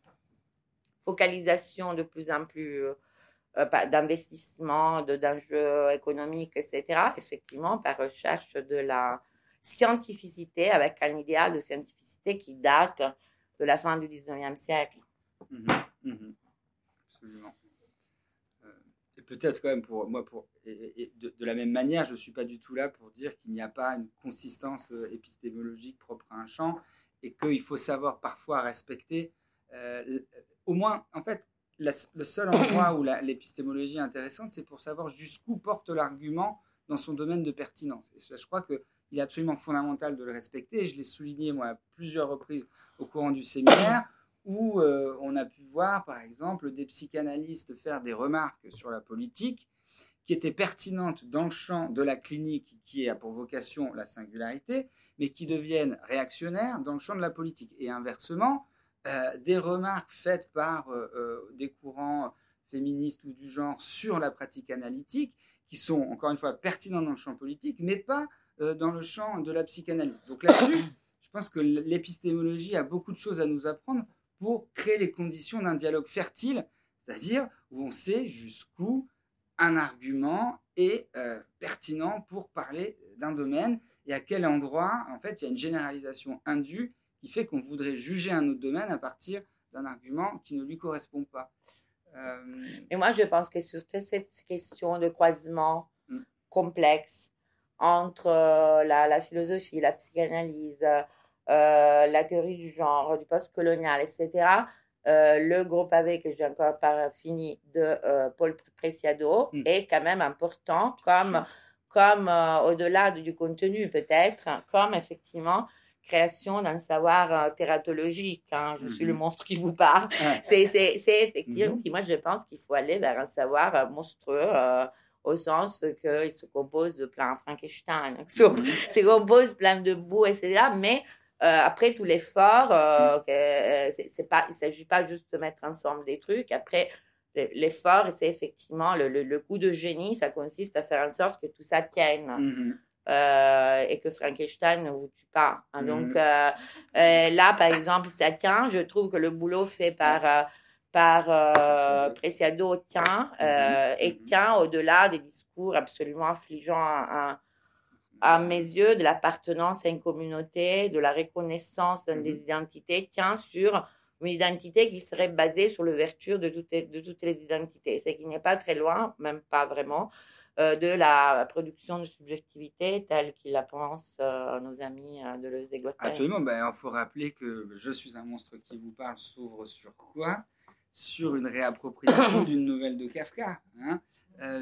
focalisation de plus en plus euh, d'investissement, d'enjeux économiques, etc. Effectivement, par recherche de la scientificité avec un idéal de scientificité qui date de la fin du 19e siècle. Mhm, mhm. absolument. Peut-être quand même pour moi, pour, de, la même manière, je ne suis pas du tout là pour dire qu'il n'y a pas une consistance euh, épistémologique propre à un champ et qu'il faut savoir parfois respecter, euh, au moins, en fait, le seul endroit où l'épistémologie est intéressante, c'est pour savoir jusqu'où porte l'argument dans son domaine de pertinence. Et je, je crois que il est absolument fondamental de le respecter. je l'ai souligné, moi, à plusieurs reprises au courant du séminaire, où euh, on a pu voir, par exemple, des psychanalystes faire des remarques sur la politique qui étaient pertinentes dans le champ de la clinique, qui a pour vocation la singularité, mais qui deviennent réactionnaires dans le champ de la politique. Et inversement, euh, des remarques faites par euh, des courants féministes ou du genre sur la pratique analytique, qui sont, encore une fois, pertinentes dans le champ politique, mais pas dans le champ de la psychanalyse. Donc là-dessus, *coughs* je pense que l'épistémologie a beaucoup de choses à nous apprendre pour créer les conditions d'un dialogue fertile, c'est-à-dire où on sait jusqu'où un argument est euh, pertinent pour parler d'un domaine et à quel endroit, en fait, il y a une généralisation indue qui fait qu'on voudrait juger un autre domaine à partir d'un argument qui ne lui correspond pas. Euh... Et moi, je pense que sur cette question de croisement hmm. complexe, entre euh, la, la, philosophie, la psychanalyse, euh, la théorie du genre, du post-colonial, etc., euh, le groupe avec que j'ai encore pas fini de Paul Preciado hmm. est quand même important comme, comme au-delà du contenu peut-être, comme effectivement création d'un savoir euh, tératologique. Hein. Je suis le mhm. monstre qui vous parle. *laughs* C'est effectivement, mhm. moi je pense qu'il faut aller vers un savoir euh, monstrueux. au sens qu'il se compose de plein Frankenstein, *laughs* il se compose plein de boue, etc. Mais après tout l'effort, c'est pas, il ne s'agit pas juste de mettre ensemble des trucs. Après, l'effort, c'est effectivement le, le, coup de génie, ça consiste à faire en sorte que tout ça tienne. Mhm. Euh, et que Frankenstein ne vous tue pas. Hein. Mhm. Donc euh, euh, là, par exemple, ça tient. Je trouve que le boulot fait par, par Preciado tient mhm. et tient au-delà des discours absolument affligeants à, à, mes yeux, de l'appartenance à une communauté, de la reconnaissance des identités, tient sur une identité qui serait basée sur l'ouverture de toutes, de toutes les identités. C'est qu'il n'est pas très loin, même pas vraiment, euh, de la production de subjectivité telle qu'ils la pensent euh, nos amis euh, de l'EUS des Absolument, ben, il faut rappeler que Je suis un monstre qui vous parle s'ouvre sur quoi? Sur une réappropriation *coughs* d'une nouvelle de Kafka. Hein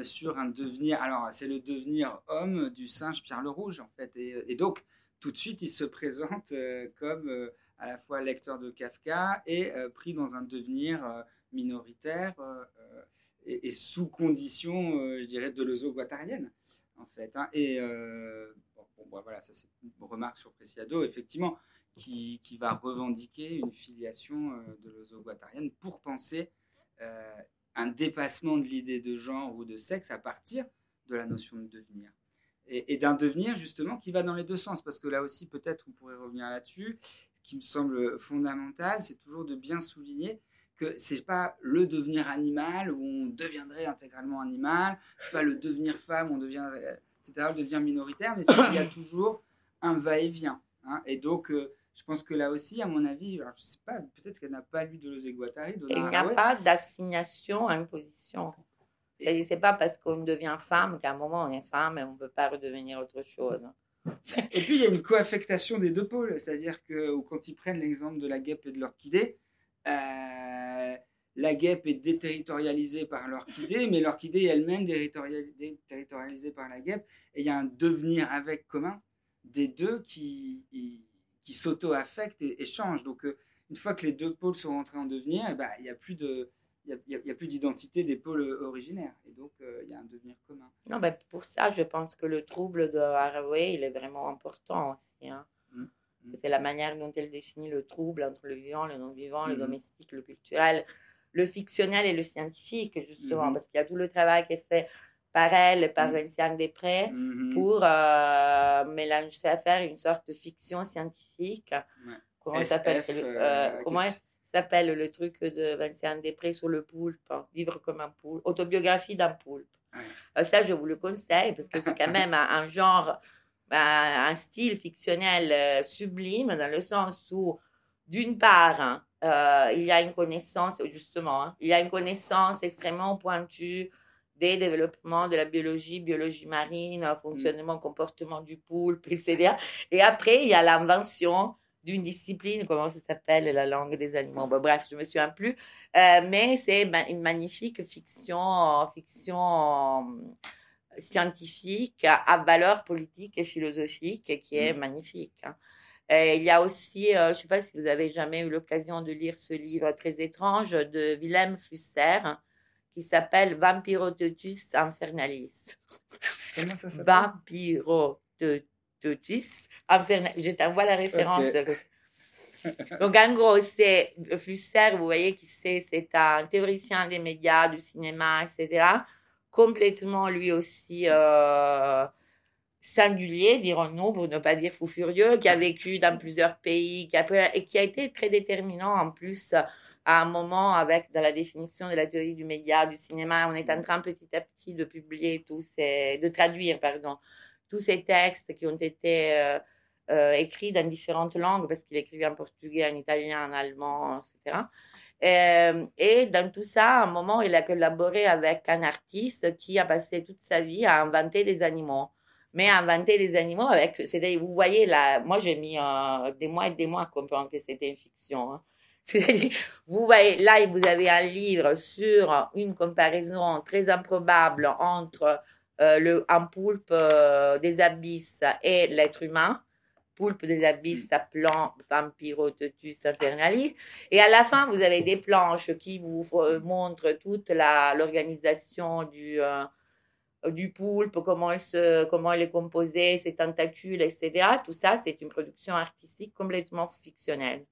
sur un devenir, alors c'est le devenir homme du singe Pierre le Rouge en fait, et, donc tout de suite il se *laughs* présente comme à la fois lecteur de Kafka et pris dans un devenir minoritaire et, sous condition, euh, je dirais, de l'oso-guattarienne, en fait. Hein. Et euh, bon, bon, voilà, ça c'est une remarque sur Preciado, effectivement, qui, qui, va revendiquer une filiation euh, de l'oso-guattarienne pour penser un dépassement de l'idée de genre ou de sexe à partir de la notion de devenir. Et, d'un devenir, justement, qui va dans les deux sens, parce que là aussi, peut-être, on pourrait revenir là-dessus. Ce qui me semble fondamental, c'est toujours de bien souligner que c'est pas le devenir animal où on deviendrait intégralement animal, c'est pas le devenir femme où on deviendrait, etc., devient minoritaire, mais il y a toujours un va-et-vient. Hein. Et donc, euh, je pense que là aussi, à mon avis, alors je sais pas, peut-être qu'elle n'a pas lu de Guattari. Il n'y a pas d'assignation à une position. C'est pas parce qu'on devient femme qu'à un moment on est femme et on ne peut pas redevenir autre chose. Et puis il y a une coaffectation des deux pôles, c'est-à-dire que quand ils prennent l'exemple de la guêpe et de l'orchidée, euh, la guêpe est déterritorialisée par l'orchidée, mais l'orchidée elle-même déterritorialisée par la guêpe. Et il y a un devenir avec commun des deux qui, qui s'auto-affectent et, changent. Donc, euh, une fois que les deux pôles sont rentrés en devenir, eh ben, il n'y a plus de. Il y a, plus d'identité des pôles originaires. Et donc, euh, il y a un devenir commun. Non, ben pour ça, je pense que le trouble de Haraway, il est vraiment important aussi. Hein. Mm. C'est la manière dont elle définit le trouble entre le vivant, le non-vivant, le mm. domestique, le culturel, le fictionnel et le scientifique, justement, parce qu'il y a tout le travail qui est fait par elle et par mm. Vinciane Després mm-hmm. pour euh, mélanger, faire une sorte de fiction scientifique. Comment s'appelle euh, euh, Comment s'appelle le truc de Vinciane Després sur le poulpe hein, Vivre comme un poulpe, autobiographie d'un poulpe. ça, je vous le conseille parce que c'est quand même un genre bah, un style fictionnel sublime dans le sens où, d'une part, hein, il y a une connaissance, justement, hein, il y a une connaissance extrêmement pointue des développements de la biologie, biologie marine, mm. fonctionnement, comportement du poulpe, *laughs* etc. Et après, il y a l'invention d'une discipline, comment ça s'appelle, la langue des animaux. bref, je me souviens plus. Euh, mais c'est une magnifique fiction, fiction scientifique à valeur politique et philosophique qui est mm. magnifique. Hein. il y a aussi, euh, je ne sais pas si vous avez jamais eu l'occasion de lire ce livre très étrange de Willem Flusser qui s'appelle Vampirotetus Infernalis. Comment ça s'appelle? Infernalis. Je t'envoie la référence. *laughs* Donc, en gros, c'est Flusser, vous voyez qui c'est, c'est un théoricien des médias, du cinéma, etc complètement lui aussi euh, singulier, dirons-nous, pour ne pas dire fou furieux, qui a vécu dans plusieurs pays, qui a, et qui a été très déterminant en plus à un moment avec dans la définition de la théorie du média, du cinéma, on est en train petit à petit de publier tous ces, de traduire, pardon, tous ces textes qui ont été euh, euh, écrits dans différentes langues, parce qu'il écrivait en portugais, en italien, en allemand, etc. Euh, et dans tout ça, à un moment, il a collaboré avec un artiste qui a passé toute sa vie à inventer des animaux. Mais inventer des animaux avec, vous voyez là, moi j'ai mis des mois et des mois à comprendre que c'était une fiction. Hein. *laughs* C'est-à-dire, vous là, vous avez un livre sur une comparaison très improbable entre euh, le, un poulpe des abysses et l'être humain. poulpe des abysses s'appelant Vampirotetus infernalis. Et à la fin, vous avez des planches qui vous montrent toute l'organisation du, euh, du poulpe, comment il, se, comment il est composé, ses tentacules, etc. Tout ça, c'est une production artistique complètement fictionnelle.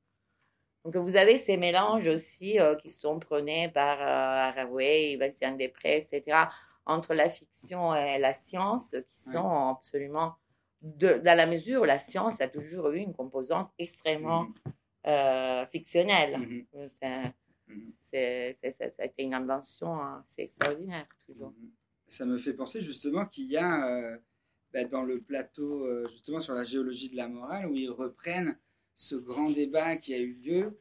Donc vous avez ces mélanges aussi euh, qui sont prônés par euh, Haraway, Vincent Després, etc., entre la fiction et la science, qui sont absolument dans la mesure où la science a toujours eu une composante extrêmement mhm. euh, fictionnelle. Mhm. Mhm. C'est, ça a été une invention assez extraordinaire, toujours. Ça me fait penser justement qu'il y a euh, bah, dans le plateau, justement sur la géologie de la morale, où ils reprennent ce grand débat qui a eu lieu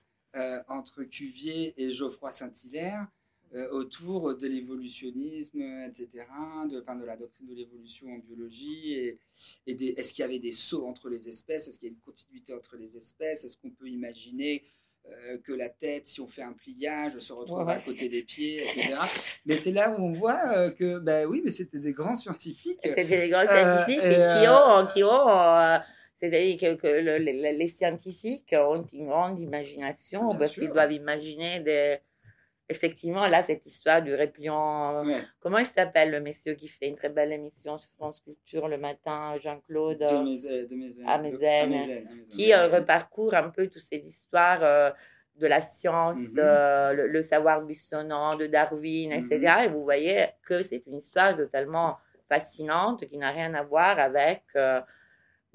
entre Cuvier et Geoffroy Saint-Hilaire euh, autour de l'évolutionnisme, etc., de, enfin, de la doctrine de l'évolution en biologie. Et, et est-ce qu'il y avait des sauts entre les espèces? Est-ce qu'il y a une continuité entre les espèces? Est-ce qu'on peut imaginer euh, que la tête, si on fait un pliage, se retrouve à côté des pieds, etc. mais c'est là où on voit euh, que, ben oui, mais c'était des grands scientifiques. C'était des grands scientifiques qui ont, qui ont c'est-à-dire que, les, scientifiques ont une grande imagination parce qu'ils doivent imaginer des, effectivement, là, cette histoire du répliant. Comment il s'appelle le monsieur qui fait une très belle émission sur France Culture le matin, Jean-Claude de qui euh, reparcourt un peu toutes ces histoires euh, de la science, mhm. euh, le, savoir buissonnant de Darwin, etc. Mhm. Et vous voyez que c'est une histoire totalement fascinante qui n'a rien à voir avec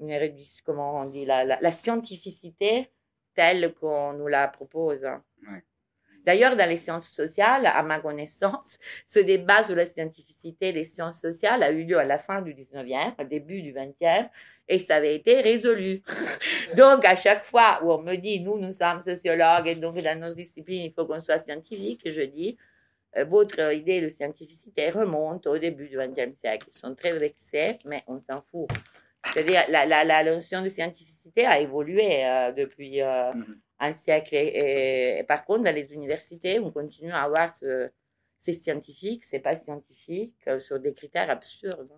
une comment on dit, la, la, scientificité telle qu'on nous la propose. Ouais. D'ailleurs, dans les sciences sociales, à ma connaissance, *laughs* ce débat sur la scientificité des sciences sociales a eu lieu à la fin du 19e, au début du 20e, et ça avait été résolu. *laughs* donc, à chaque fois où on me dit, nous, nous sommes sociologues, et donc dans notre discipline, il faut qu'on soit scientifique, je dis, euh, votre idée de scientificité remonte au début du 20e siècle. Ils sont très vexés, mais on s'en fout. C'est-à-dire, la, la, la, notion de scientificité a évolué euh, depuis euh, mm-hmm un siècle. Et, par contre, dans les universités, on continue à avoir ce, c'est scientifique, c'est pas scientifique, euh, sur des critères absurdes.